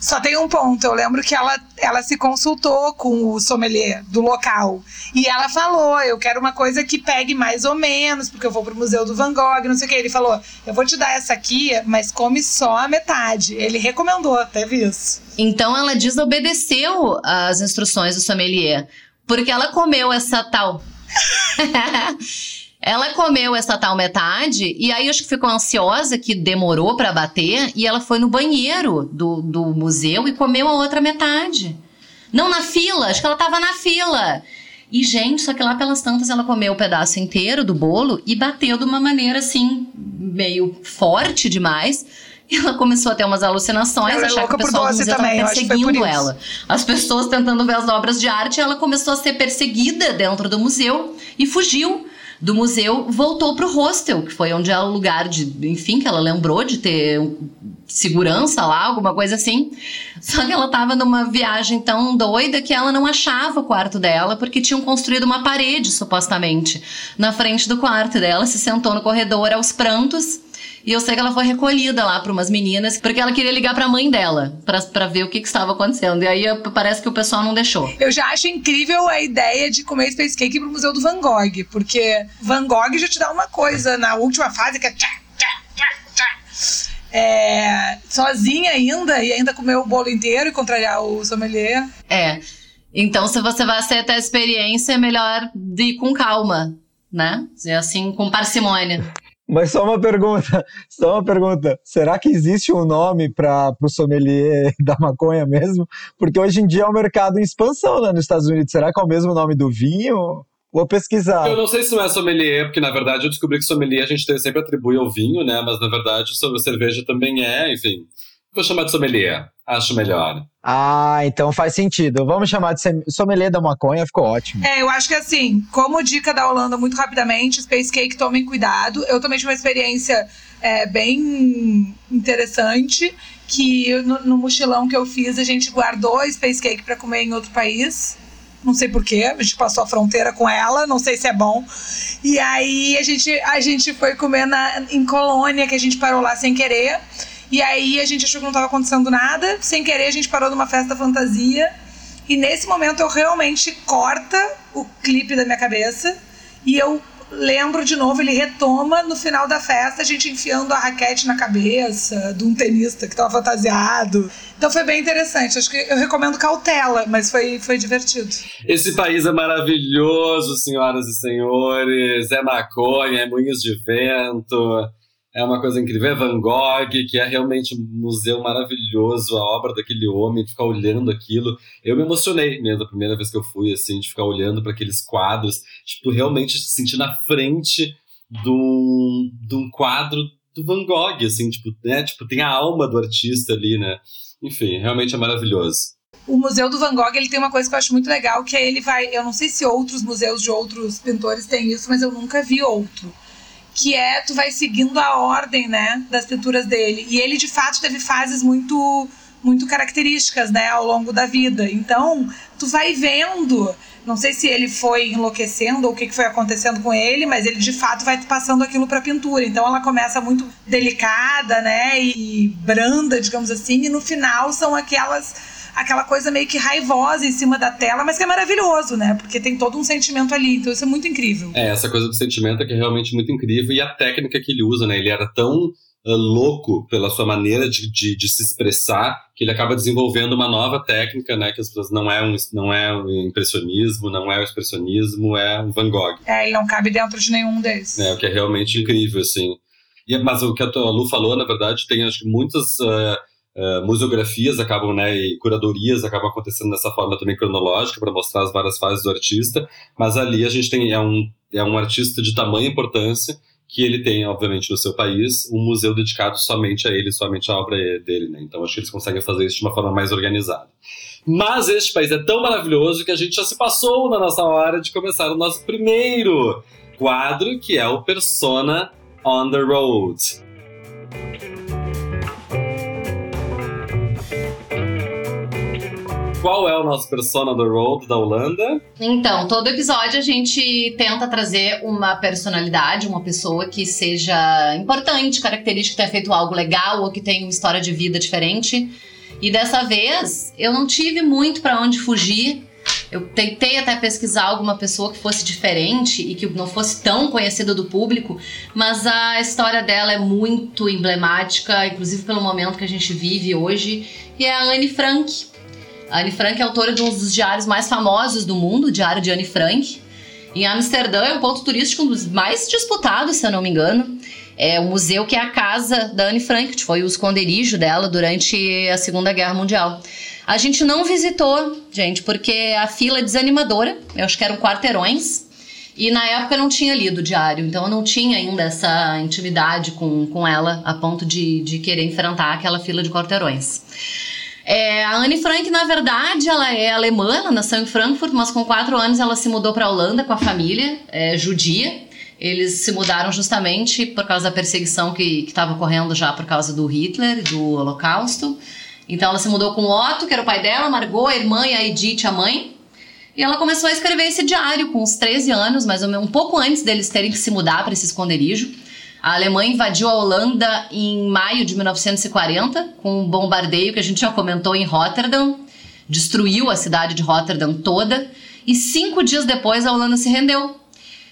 só tem um ponto. Eu lembro que ela, ela se consultou com o sommelier do local. E ela falou: eu quero uma coisa que pegue mais ou menos, porque eu vou pro Museu do Van Gogh, não sei o que. Ele falou: eu vou te dar essa aqui, mas come só a metade. Ele recomendou, teve isso. Então ela desobedeceu as instruções do sommelier, porque ela comeu essa tal. [laughs] Ela comeu essa tal metade e aí acho que ficou ansiosa, que demorou para bater, e ela foi no banheiro do, do museu e comeu a outra metade. Não na fila, acho que ela tava na fila. E, gente, só que lá pelas tantas ela comeu o pedaço inteiro do bolo e bateu de uma maneira assim, meio forte demais. E ela começou a ter umas alucinações, ela é achar é que o pessoal do museu perseguindo ela. As pessoas tentando ver as obras de arte, ela começou a ser perseguida dentro do museu e fugiu do museu voltou pro hostel, que foi onde é o lugar de, enfim, que ela lembrou de ter segurança lá, alguma coisa assim. Só que ela tava numa viagem tão doida que ela não achava o quarto dela, porque tinham construído uma parede, supostamente, na frente do quarto dela. Se sentou no corredor aos prantos e eu sei que ela foi recolhida lá para umas meninas, porque ela queria ligar para a mãe dela, para ver o que, que estava acontecendo. E aí parece que o pessoal não deixou. Eu já acho incrível a ideia de comer space cake pro Museu do Van Gogh, porque Van Gogh já te dá uma coisa na última fase que é tchá, tchá, tchá, tchá. É, sozinha ainda e ainda comer o bolo inteiro e contrariar o sommelier. É. Então, se você vai aceitar a experiência, é melhor ir com calma, né? Assim, com parcimônia. Mas só uma pergunta, [laughs] só uma pergunta. Será que existe um nome para o sommelier [laughs] da maconha mesmo? Porque hoje em dia é um mercado em expansão lá nos Estados Unidos. Será que é o mesmo nome do vinho? Vou pesquisar. Eu não sei se não é sommelier, porque na verdade eu descobri que sommelier a gente sempre atribui ao vinho, né? Mas na verdade sobre cerveja também é, enfim. Vou chamar de sommelier. Acho melhor. Ah, então faz sentido. Vamos chamar de sommelier da maconha, ficou ótimo. É, eu acho que assim, como dica da Holanda, muito rapidamente, Space Cake, tomem cuidado. Eu também tive uma experiência é, bem interessante, que no, no, mochilão que eu fiz, a gente guardou a Space Cake para comer em outro país. Não sei porquê, a gente passou a fronteira com ela, não sei se é bom. E aí a gente, a gente foi comer na, em Colônia, que a gente parou lá sem querer. E aí a gente achou que não estava acontecendo nada. Sem querer, a gente parou numa festa fantasia. E nesse momento eu realmente corta o clipe da minha cabeça. E eu lembro de novo, ele retoma no final da festa, a gente enfiando a raquete na cabeça de um tenista que estava fantasiado. Então foi bem interessante. Acho que eu recomendo cautela, mas foi, foi divertido. Esse país é maravilhoso, senhoras e senhores. É maconha, é moinhos de vento é uma coisa incrível. É Van Gogh, que é realmente um museu maravilhoso, a obra daquele homem, de ficar olhando aquilo. Eu me emocionei mesmo a primeira vez que eu fui, assim, de ficar olhando para aqueles quadros, tipo, realmente se sentir na frente de um, de um quadro do Van Gogh, assim, tipo, né? Tipo, tem a alma do artista ali, né? Enfim, realmente é maravilhoso. O Museu do Van Gogh ele tem uma coisa que eu acho muito legal, que é ele vai. Eu não sei se outros museus de outros pintores têm isso, mas eu nunca vi outro que é tu vai seguindo a ordem, né, das pinturas dele. E ele de fato teve fases muito muito características, né, ao longo da vida. Então, tu vai vendo, não sei se ele foi enlouquecendo ou o que foi acontecendo com ele, mas ele de fato vai passando aquilo para pintura. Então, ela começa muito delicada, né, e branda, digamos assim, e no final são aquelas aquela coisa meio que raivosa em cima da tela, mas que é maravilhoso, né? Porque tem todo um sentimento ali, então isso é muito incrível. É, essa coisa do sentimento é que é realmente muito incrível e a técnica que ele usa, né? Ele era tão uh, louco pela sua maneira de, de, de, se expressar que ele acaba desenvolvendo uma nova técnica, né? Que as pessoas não é um não é o impressionismo, não é o expressionismo, é o Van Gogh. É, ele não cabe dentro de nenhum desses. É, o que é realmente incrível, assim. E, mas o que a Lu falou, na verdade, tem acho que muitas uh, Uh, museografias acabam, né, e curadorias acabam acontecendo dessa forma também cronológica para mostrar as várias fases do artista, mas ali a gente tem é um é um artista de tamanha importância que ele tem, obviamente, no seu país, um museu dedicado somente a ele, somente à obra dele, né? Então acho que eles conseguem fazer isso de uma forma mais organizada. Mas este país é tão maravilhoso que a gente já se passou na nossa hora de começar o nosso primeiro quadro, que é o Persona on the Road. Qual é o nosso persona do Road da Holanda? Então, todo episódio a gente tenta trazer uma personalidade, uma pessoa que seja importante, característica, que tenha feito algo legal ou que tenha uma história de vida diferente. E dessa vez eu não tive muito para onde fugir. Eu tentei até pesquisar alguma pessoa que fosse diferente e que não fosse tão conhecida do público, mas a história dela é muito emblemática, inclusive pelo momento que a gente vive hoje, e é a Anne Frank. A Anne Frank é autora de um dos diários mais famosos do mundo, o Diário de Anne Frank. Em Amsterdã é um ponto turístico um dos mais disputados, se eu não me engano. É o museu que é a casa da Anne Frank, que foi o esconderijo dela durante a Segunda Guerra Mundial. A gente não visitou, gente, porque a fila é desanimadora. Eu acho que eram quarteirões. E na época eu não tinha lido o diário, então eu não tinha ainda essa intimidade com, com ela a ponto de, de querer enfrentar aquela fila de quarteirões. É, a Anne Frank, na verdade, ela é alemã, ela nasceu em Frankfurt, mas com quatro anos ela se mudou para a Holanda com a família, é, judia. eles se mudaram justamente por causa da perseguição que estava ocorrendo já por causa do Hitler, do Holocausto. Então ela se mudou com o Otto, que era o pai dela, Margot, a irmã e a Edith, a mãe. E ela começou a escrever esse diário com uns 13 anos, mais ou menos, um pouco antes deles terem que se mudar para esse esconderijo. A Alemanha invadiu a Holanda em maio de 1940, com um bombardeio que a gente já comentou em Rotterdam, destruiu a cidade de Rotterdam toda, e cinco dias depois a Holanda se rendeu.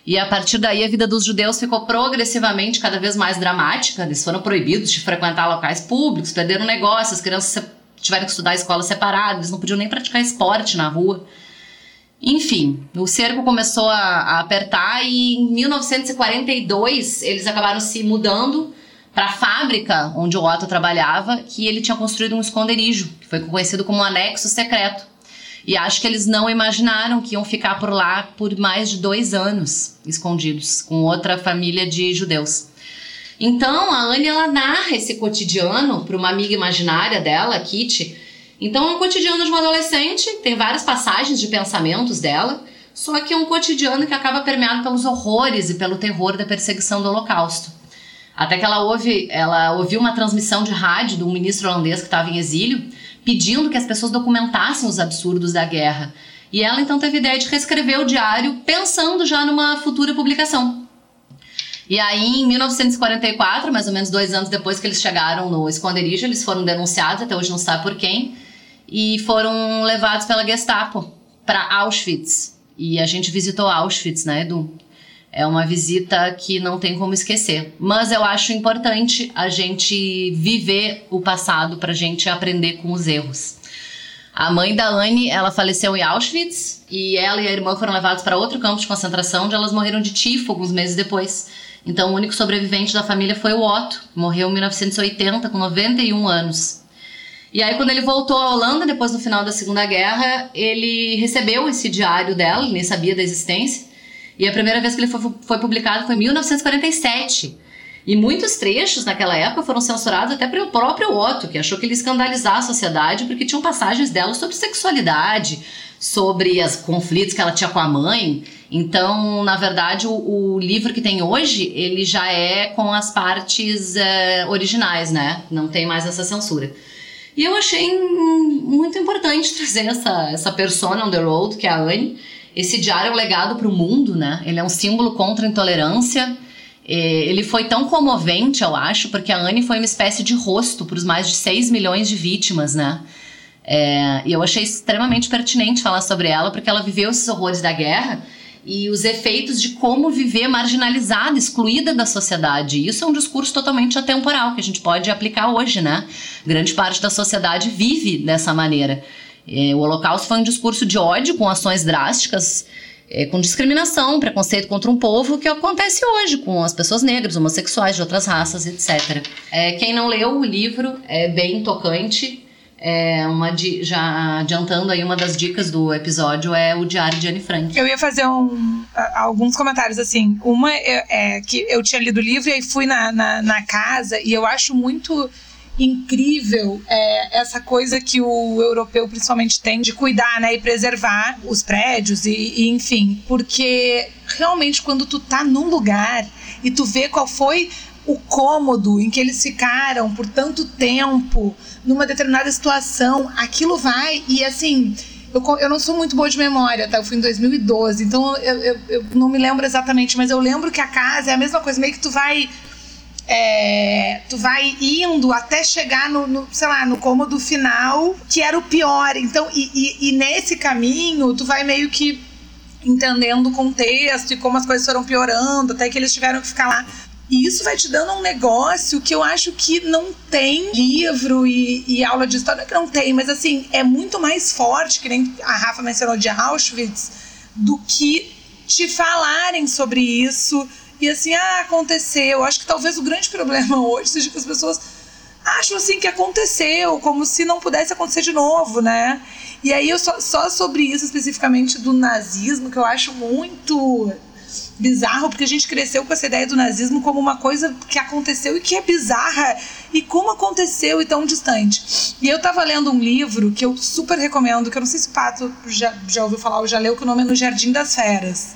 E a partir daí a vida dos judeus ficou progressivamente cada vez mais dramática. Eles foram proibidos de frequentar locais públicos, perderam negócios, as crianças tiveram que estudar escolas separadas, eles não podiam nem praticar esporte na rua. Enfim, o cerco começou a, a apertar e em 1942 eles acabaram se mudando para a fábrica onde o Otto trabalhava, que ele tinha construído um esconderijo, que foi conhecido como anexo secreto. E acho que eles não imaginaram que iam ficar por lá por mais de dois anos, escondidos, com outra família de judeus. Então a Anne ela narra esse cotidiano para uma amiga imaginária dela, Kitty, então é um cotidiano de uma adolescente, tem várias passagens de pensamentos dela, só que é um cotidiano que acaba permeado pelos horrores e pelo terror da perseguição do Holocausto. Até que ela ouve, ela ouviu uma transmissão de rádio de um ministro holandês que estava em exílio, pedindo que as pessoas documentassem os absurdos da guerra. E ela então teve a ideia de reescrever o diário pensando já numa futura publicação. E aí, em 1944, mais ou menos dois anos depois que eles chegaram no esconderijo, eles foram denunciados, até hoje não sabe por quem, e foram levados pela Gestapo para Auschwitz. E a gente visitou Auschwitz, né, Edu? É uma visita que não tem como esquecer. Mas eu acho importante a gente viver o passado para a gente aprender com os erros. A mãe da Anne, ela faleceu em Auschwitz e ela e a irmã foram levados para outro campo de concentração, onde elas morreram de tifo alguns meses depois. Então, o único sobrevivente da família foi o Otto, morreu em 1980 com 91 anos. E aí, quando ele voltou à Holanda, depois do final da Segunda Guerra, ele recebeu esse diário dela, nem sabia da existência. E a primeira vez que ele foi, foi publicado foi em 1947. E muitos trechos naquela época foram censurados até pelo próprio Otto, que achou que ele escandalizar a sociedade porque tinham passagens dela sobre sexualidade, sobre os conflitos que ela tinha com a mãe. Então, na verdade, o, o livro que tem hoje, ele já é com as partes é, originais, né? Não tem mais essa censura. E eu achei muito importante trazer essa, essa persona on the road, que é a Anne. Esse diário é um legado para o mundo, né? Ele é um símbolo contra a intolerância. Ele foi tão comovente, eu acho, porque a Anne foi uma espécie de rosto para os mais de 6 milhões de vítimas, né? É, e eu achei extremamente pertinente falar sobre ela, porque ela viveu esses horrores da guerra e os efeitos de como viver marginalizada, excluída da sociedade. Isso é um discurso totalmente atemporal que a gente pode aplicar hoje, né? Grande parte da sociedade vive dessa maneira. É, o Holocausto foi um discurso de ódio com ações drásticas, é, com discriminação, preconceito contra um povo que acontece hoje com as pessoas negras, homossexuais de outras raças, etc. É, quem não leu o livro é bem tocante, é uma já adiantando aí uma das dicas do episódio é o Diário de Anne Frank. Eu ia fazer um, alguns comentários assim. Uma é, é, que eu tinha lido o livro e aí fui na, na, na casa e eu acho muito incrível é, essa coisa que o europeu principalmente tem de cuidar, né, e preservar os prédios e, e, enfim, porque realmente quando tu tá num lugar e tu vê qual foi o cômodo em que eles ficaram por tanto tempo numa determinada situação, aquilo vai e assim. Eu, eu não sou muito boa de memória, tá? Eu fui em 2012, então eu, eu, eu não me lembro exatamente, mas eu lembro que a casa é a mesma coisa, meio que tu vai é, tu vai indo até chegar no, no, sei lá, no cômodo final, que era o pior. Então, e, e, e, nesse caminho, tu vai meio que entendendo o contexto e como as coisas foram piorando, até que eles tiveram que ficar lá e isso vai te dando um negócio que eu acho que não tem livro e, e, aula de história que não tem, mas assim, é muito mais forte, que nem a Rafa mencionou de Auschwitz, do que te falarem sobre isso. E assim, ah, aconteceu. Eu acho que talvez o grande problema [laughs] hoje seja que as pessoas acham assim que aconteceu, como se não pudesse acontecer de novo, né? E aí eu só, só sobre isso especificamente do nazismo, que eu acho muito bizarro, porque a gente cresceu com essa ideia do nazismo como uma coisa que aconteceu e que é bizarra, e como aconteceu e tão distante. E eu tava lendo um livro que eu super recomendo, que eu não sei se o Pato já, já ouviu falar ou já leu, que o nome é No Jardim das Feras.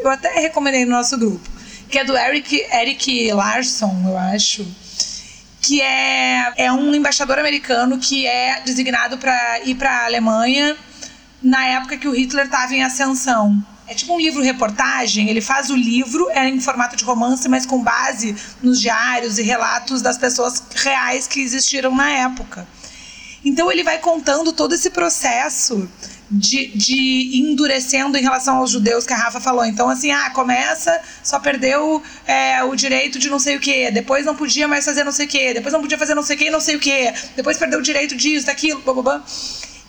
Eu até recomendei no nosso grupo que é do Eric, Eric Larson, eu acho que é, é um embaixador americano que é designado para ir para a Alemanha na época que o Hitler estava em ascensão. É tipo um livro-reportagem, ele faz o livro, é em formato de romance, mas com base nos diários e relatos das pessoas reais que existiram na época. Então ele vai contando todo esse processo de, de endurecendo em relação aos judeus que a Rafa falou. Então, assim, ah, começa, só perdeu é, o direito de não sei o quê, depois não podia mais fazer não sei o quê, depois não podia fazer não sei o quê, não sei o quê, depois perdeu o direito disso, daquilo, blá, blá, blá.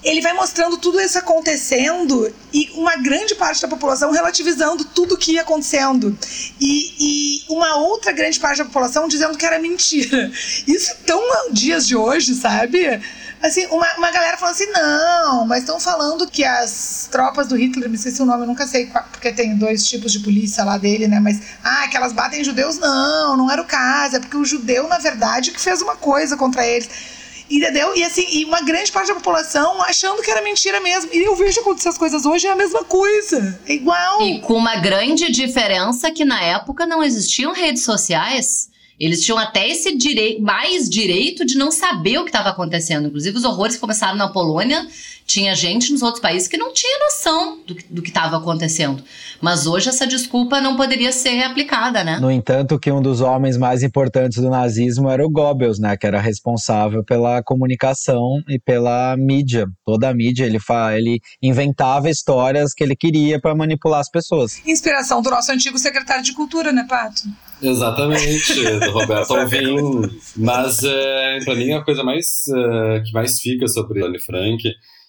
Ele vai mostrando tudo isso acontecendo e uma grande parte da população relativizando tudo que ia acontecendo. E, e uma outra grande parte da população dizendo que era mentira. [laughs] Isso tão dias de hoje, sabe? Assim, uma, uma galera falando assim, não, mas estão falando que as tropas do Hitler, me esqueci o nome, eu nunca sei, porque tem dois tipos de polícia lá dele, né? Mas, ah, que elas batem judeus, não, não era o caso, é porque o judeu, na verdade, que fez uma coisa contra eles. Entendeu? E assim, e uma grande parte da população achando que era mentira mesmo. E eu vejo acontecer as coisas hoje, é a mesma coisa. É igual. E com uma grande diferença que na época não existiam redes sociais. Eles tinham até esse direito, mais direito de não saber o que estava acontecendo. Inclusive, os horrores que começaram na Polônia, tinha gente nos outros países que não tinha noção do, do que estava acontecendo. Mas hoje essa desculpa não poderia ser aplicada, né? No entanto, que um dos homens mais importantes do nazismo era o Goebbels, né? Que era responsável pela comunicação e pela mídia. Toda a mídia, ele, fa ele inventava histórias que ele queria para manipular as pessoas. Inspiração do nosso antigo secretário de Cultura, né, Pato? Exatamente, do [laughs] Roberto Alvim. Mas, é, para mim, a coisa mais uh, que mais fica sobre Anne Frank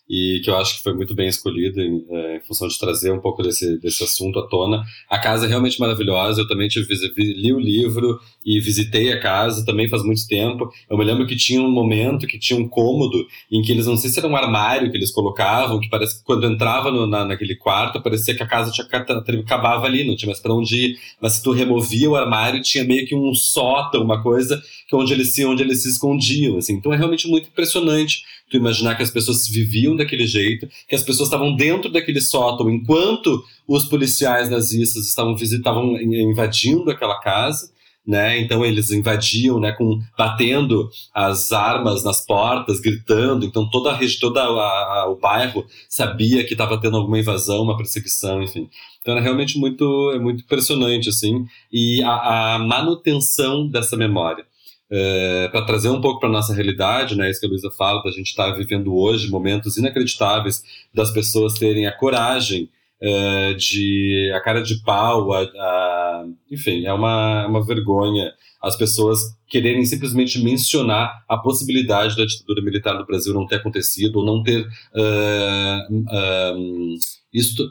e que eu acho que foi muito bem escolhido em, é, em, função de trazer um pouco desse, desse assunto à tona. A casa é realmente maravilhosa, eu também tive, li o livro e visitei a casa, também faz muito tempo. Eu me lembro que tinha um momento, que tinha um cômodo, em que eles, não sei se era um armário que eles colocavam, que parece que quando entrava no, na, naquele quarto, parecia que a casa tinha, acabava ali, não tinha mais para onde ir. Mas se tu removia o armário, tinha meio que um sótão, uma coisa que onde eles se, onde eles se escondiam. Assim. Então é realmente muito impressionante tu imaginar que as pessoas viviam daquele jeito, que as pessoas estavam dentro daquele sótão enquanto os policiais nazistas estavam, estavam invadindo aquela casa. Né? Então eles invadiam, né, com batendo as armas nas portas, gritando. Então toda a região, toda a, a, o bairro sabia que estava tendo alguma invasão, uma perseguição, enfim. Então era realmente muito, é muito impressionante assim e a, a manutenção dessa memória é, para trazer um pouco para nossa realidade, né, isso que a Luísa fala, da gente estar tá vivendo hoje momentos inacreditáveis das pessoas terem a coragem é, de a cara de pau, a, a, enfim, é uma, uma vergonha as pessoas quererem simplesmente mencionar a possibilidade da ditadura militar do Brasil não ter acontecido ou não ter uh, uh, isto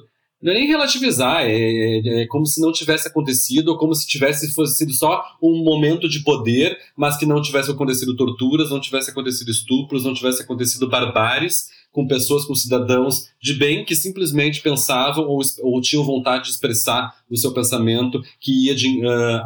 não é nem relativizar, é, é, é, como se não tivesse acontecido, ou como se tivesse fosse sido só um momento de poder, mas que não tivesse acontecido torturas, não tivesse acontecido estupros, não tivesse acontecido barbáries com pessoas, com cidadãos de bem que simplesmente pensavam ou, ou tinham vontade de expressar o seu pensamento que ia de, uh,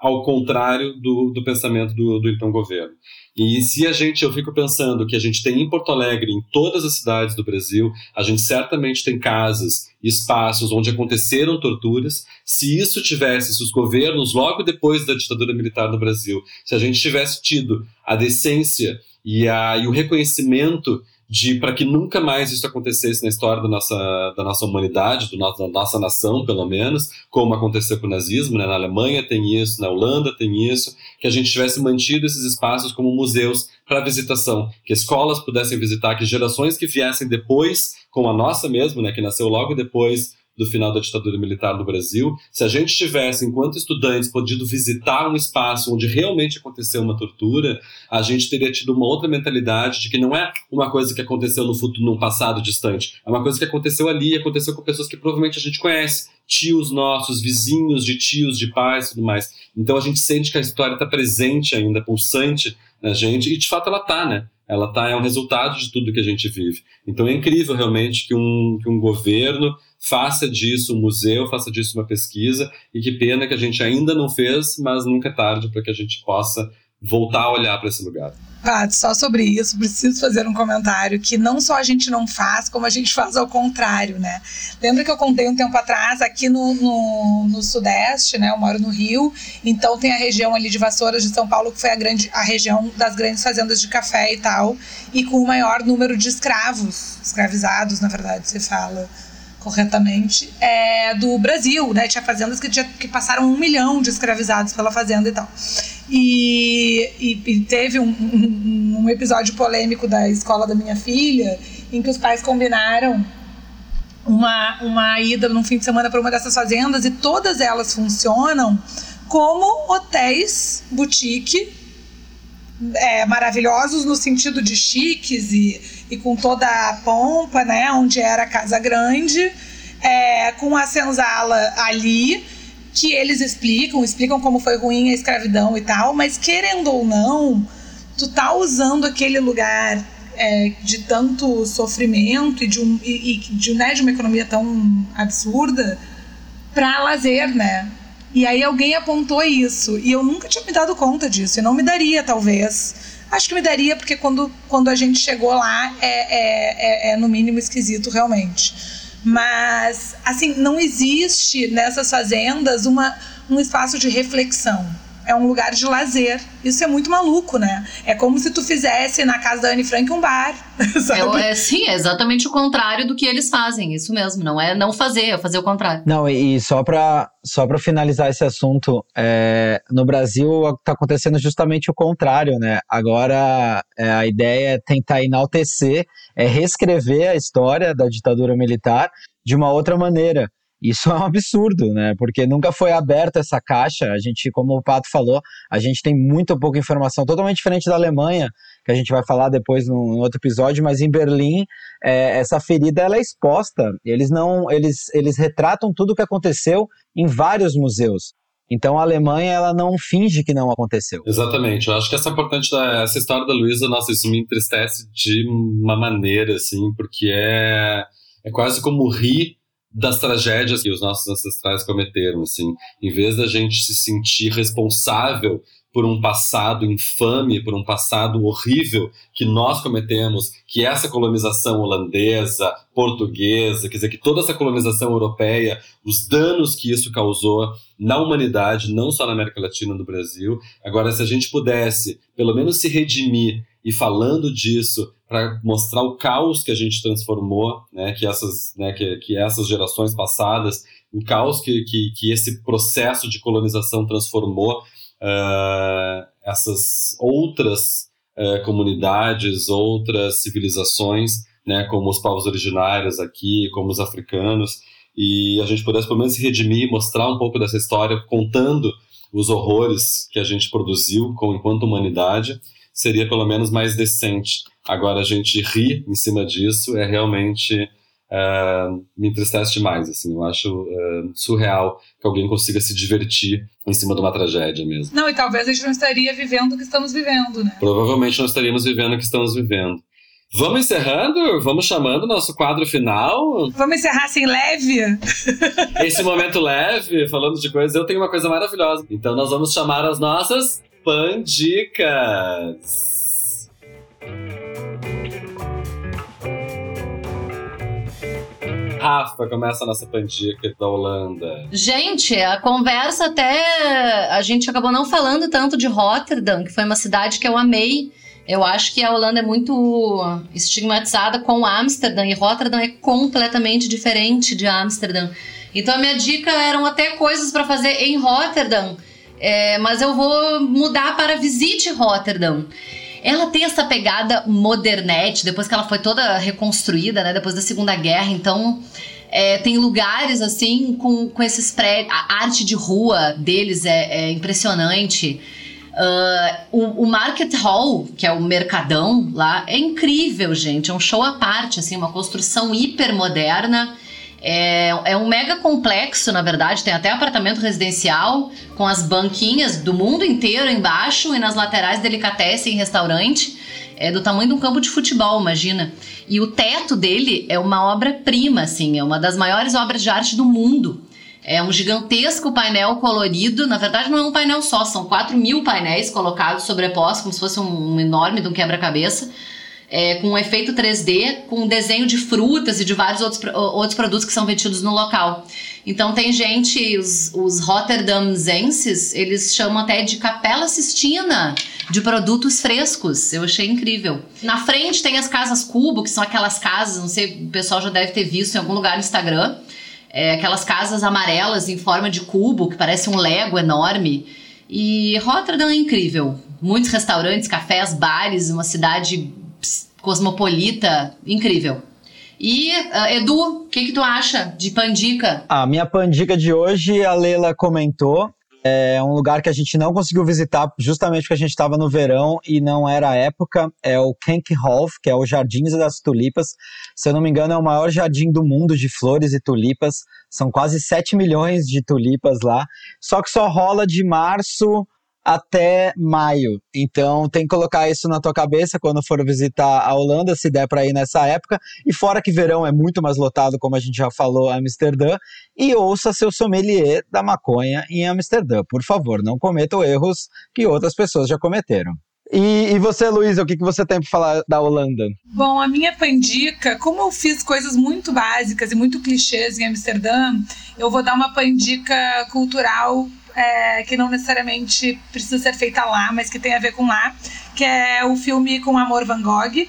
ao contrário do, do pensamento do, do então governo. E se a gente, eu fico pensando que a gente tem em Porto Alegre, em todas as cidades do Brasil, a gente certamente tem casas, espaços onde aconteceram torturas. Se isso tivesse, se os governos, logo depois da ditadura militar no Brasil, se a gente tivesse tido a decência e, a, e o reconhecimento de para que nunca mais isso acontecesse na história da nossa, da nossa humanidade, do nosso, da nossa nação, pelo menos, como aconteceu com o nazismo, né? na Alemanha tem isso, na Holanda tem isso, que a gente tivesse mantido esses espaços como museus para visitação, que escolas pudessem visitar, que gerações que viessem depois, como a nossa mesmo, né, que nasceu logo depois do final da ditadura militar no Brasil, se a gente tivesse, enquanto estudantes, podido visitar um espaço onde realmente aconteceu uma tortura, a gente teria tido uma outra mentalidade de que não é uma coisa que aconteceu no futuro, num passado distante, é uma coisa que aconteceu ali, aconteceu com pessoas que provavelmente a gente conhece, tios nossos, vizinhos de tios, de pais e tudo mais. Então a gente sente que a história está presente ainda, pulsante na gente, e de fato ela está, né? Ela tá, é um resultado de tudo que a gente vive. Então é incrível realmente que um, que um governo faça disso um museu, faça disso uma pesquisa, e que pena que a gente ainda não fez, mas nunca é tarde para que a gente possa voltar a olhar para esse lugar. Pat, só sobre isso, preciso fazer um comentário que não só a gente não faz, como a gente faz ao contrário, né? Lembra que eu contei um tempo atrás, aqui no, no, no, Sudeste, né? Eu moro no Rio, então tem a região ali de Vassouras de São Paulo, que foi a, grande, a região das grandes fazendas de café e tal, e com o maior número de escravos, escravizados, na verdade, se fala corretamente, é, do Brasil, né? Tinha fazendas que, tinha, que passaram um milhão de escravizados pela fazenda e tal. E, e, e teve um, um, um, episódio polêmico da escola da minha filha, em que os pais combinaram uma, uma ida num fim de semana para uma dessas fazendas e todas elas funcionam como hotéis boutique é, maravilhosos no sentido de chiques e, e com toda a pompa, né? Onde era a casa grande, é, com a senzala ali que eles explicam, explicam como foi ruim a escravidão e tal, mas querendo ou não, tu tá usando aquele lugar é, de tanto sofrimento e de, um, e, e de, né, de uma economia tão absurda para lazer, né? E aí alguém apontou isso e eu nunca tinha me dado conta disso e não me daria, talvez. Acho que me daria porque quando, quando a gente chegou lá é, é, é, é no mínimo esquisito realmente. Mas, assim, não existe nessas fazendas uma, um espaço de reflexão. É um lugar de lazer. Isso é muito maluco, né? É como se tu fizesse na casa da Anne Frank um bar. [laughs] É, é, sim, é exatamente o contrário do que eles fazem. Isso mesmo. Não é não fazer, é fazer o contrário. Não, e só para só pra finalizar esse assunto, é, no Brasil está acontecendo justamente o contrário, né? Agora é, a ideia é tentar enaltecer, é reescrever a história da ditadura militar de uma outra maneira. Isso [laughs] é um absurdo, né? Porque nunca foi aberta essa caixa. A gente, como o Pato falou, a gente tem muito pouca informação, totalmente diferente da Alemanha, que a gente vai falar depois no, outro episódio. Mas em Berlim, é, essa ferida ela é exposta. Eles não, eles, eles retratam tudo o que aconteceu em vários museus. Então a Alemanha ela não finge que não aconteceu. Exatamente. Eu acho que essa é importante essa história da Luísa, nossa, isso me entristece de uma maneira assim, porque é é quase como rir das tragédias que os nossos ancestrais cometeram, assim, em vez da gente se sentir responsável por um passado infame, por um passado horrível que nós cometemos, que essa colonização holandesa, portuguesa, quer dizer, que toda essa colonização europeia, os danos que isso causou na humanidade, não só na América Latina, no Brasil. Agora, se a gente pudesse, pelo menos, se redimir e falando disso para mostrar o caos que a gente transformou, né, que essas, né, que, que essas gerações passadas, o caos que, que, que esse processo de colonização transformou uh, essas outras uh, comunidades, outras civilizações, né, como os povos originários aqui, como os africanos, e a gente pudesse pelo menos se redimir, mostrar um pouco dessa história, contando os horrores que a gente produziu com, enquanto humanidade, seria pelo menos mais decente. Agora a gente ri em cima disso é realmente uh, me entristece demais. Assim, eu acho uh, surreal que alguém consiga se divertir em cima de uma tragédia mesmo. Não, e talvez a gente não estaria vivendo o que estamos vivendo, né? Provavelmente não estaríamos vivendo o que estamos vivendo. Vamos encerrando? Vamos chamando nosso quadro final? Vamos encerrar assim leve? Esse momento leve, falando de coisas, eu tenho uma coisa maravilhosa. Então nós vamos chamar as nossas Pandicas. Rafa, começa a nossa pandica da Holanda. Gente, a conversa até. A gente acabou não falando tanto de Rotterdam, que foi uma cidade que eu amei. Eu acho que a Holanda é muito estigmatizada com Amsterdã e Rotterdam é completamente diferente de Amsterdã. Então a minha dica eram até coisas para fazer em Rotterdam é, mas eu vou mudar para Visite Rotterdam. Ela tem essa pegada modernete, depois que ela foi toda reconstruída, né? Depois da Segunda Guerra, então é, tem lugares assim com, com esses prédios. A arte de rua deles é, é impressionante. Uh, o, o, Market Hall, que é o mercadão lá, é incrível, gente. É um show à parte, assim, uma construção hiper moderna. É, é um mega complexo, na verdade, tem até apartamento residencial com as banquinhas do mundo inteiro embaixo e nas laterais delicatessen e restaurante. É do tamanho de um campo de futebol, imagina. E o teto dele é uma obra-prima, assim, é uma das maiores obras de arte do mundo. É um gigantesco painel colorido. Na verdade, não é um painel só, são 4 mil painéis colocados sobrepostos, como se fosse um, um enorme de um quebra-cabeça. É, com um efeito 3D, com desenho de frutas e de vários outros, outros produtos que são vendidos no local. Então tem gente, os, os Rotterdamzenses, eles chamam até de Capela Sistina de produtos frescos. Eu achei incrível. Na frente tem as casas cubo, que são aquelas casas, não sei, o pessoal já deve ter visto em algum lugar no Instagram. É, aquelas casas amarelas em forma de cubo, que parece um Lego enorme. E Rotterdam é incrível. Muitos restaurantes, cafés, bares, uma cidade cosmopolita incrível. E, uh, Edu, o que, que tu acha de Pandica? A minha Pandica de hoje, a Leila comentou, é um lugar que a gente não conseguiu visitar justamente porque a gente estava no verão e não era a época. É o Kenkhof, que é o Jardins das Tulipas. Se eu não me engano, é o maior jardim do mundo de flores e tulipas. São quase 7 milhões de tulipas lá. Só que só rola de março até maio. Então tem que colocar isso na tua cabeça quando for visitar a Holanda, se der para ir nessa época. E fora que verão é muito mais lotado, como a gente já falou, Amsterdã. E ouça seu sommelier da maconha em Amsterdã. Por favor, não cometam erros que outras pessoas já cometeram. E, e, você, Luísa, o que, que você tem para falar da Holanda? Bom, a minha pandica, como eu fiz coisas muito básicas e muito clichês em Amsterdã, eu vou dar uma pandica cultural é, que não necessariamente precisa ser feita lá, mas que tem a ver com lá, que é o filme Com Amor Van Gogh,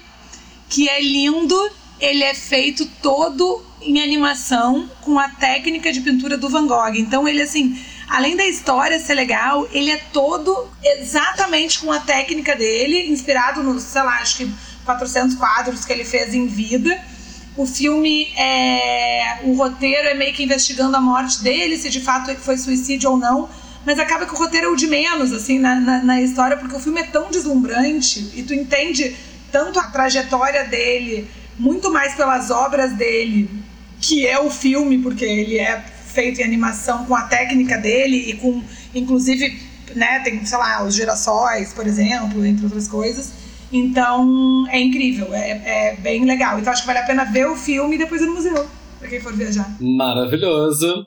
que é lindo, ele é feito todo em animação com a técnica de pintura do Van Gogh. Então ele assim, além da história ser legal, ele é todo exatamente com a técnica dele, inspirado nos, sei lá, acho que 400 quadros que ele fez em vida. O filme é. O roteiro é meio que investigando a morte dele, se de fato foi suicídio ou não. Mas acaba que o roteiro é o de menos, assim, na, na, na história, porque o filme é tão deslumbrante e tu entende tanto a trajetória dele, muito mais pelas obras dele, que é o filme, porque ele é feito em animação com a técnica dele e com, inclusive, né, tem, sei lá, os girassóis, por exemplo, entre outras coisas então é incrível, é, é bem legal. Então acho que vale a pena ver o filme e depois ir no museu, pra quem for viajar. Maravilhoso.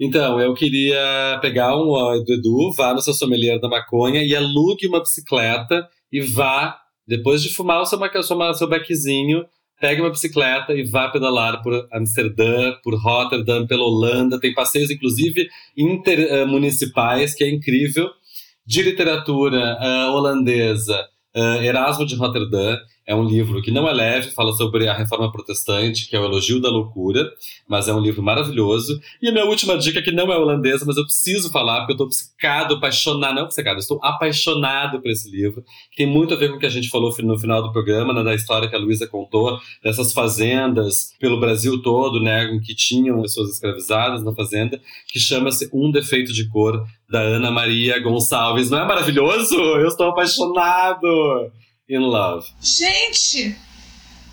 Então, eu queria pegar um do Edu, vá no seu sommelier da maconha e alugue uma bicicleta e vá, depois de fumar o seu, seu, bequezinho, pegue uma bicicleta e vá pedalar por Amsterdã, por Rotterdam, pela Holanda. Tem passeios, inclusive, intermunicipais, que é incrível, de literatura uh, holandesa Uh, Erasmo de Rotterdam é um livro que não é leve, fala sobre a reforma protestante, que é o elogio da loucura, mas é um livro maravilhoso. E a minha última dica, que não é holandesa, mas eu preciso falar, porque eu estou obcecado, apaixonado, não obcecado, estou apaixonado por esse livro, que tem muito a ver com o que a gente falou no final do programa, né, da história que a Luísa contou, dessas fazendas pelo Brasil todo, né, que tinham pessoas escravizadas na fazenda, que chama-se Um Defeito de Cor, da Ana Maria Gonçalves. Não é maravilhoso? Eu estou apaixonado! In love. Gente,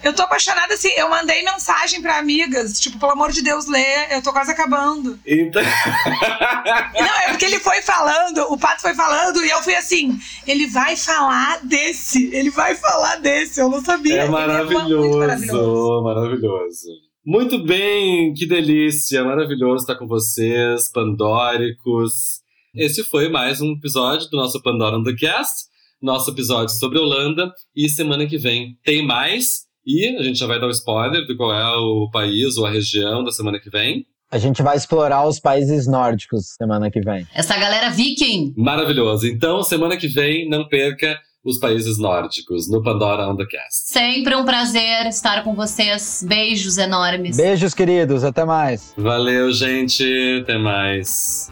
eu tô apaixonada assim. Eu mandei mensagem pra amigas, tipo, pelo amor de Deus, lê, eu tô quase acabando. Então... Não, é porque ele foi falando, o Pato foi falando, e eu fui assim: ele vai falar desse, ele vai falar desse, eu não sabia. É maravilhoso, é maravilhoso. maravilhoso. Muito bem, que delícia, maravilhoso estar com vocês, pandóricos. Esse foi mais um episódio do nosso Pandora on the Cast nosso episódio sobre Holanda. E semana que vem tem mais. E a gente já vai dar o um spoiler do qual é o país ou a região da semana que vem. A gente vai explorar os países nórdicos semana que vem. Essa galera viking. Maravilhoso. Então, semana que vem, não perca os países nórdicos no Pandora on the Cast. Sempre um prazer estar com vocês. Beijos enormes. Beijos, queridos. Até mais. Valeu, gente. Até mais.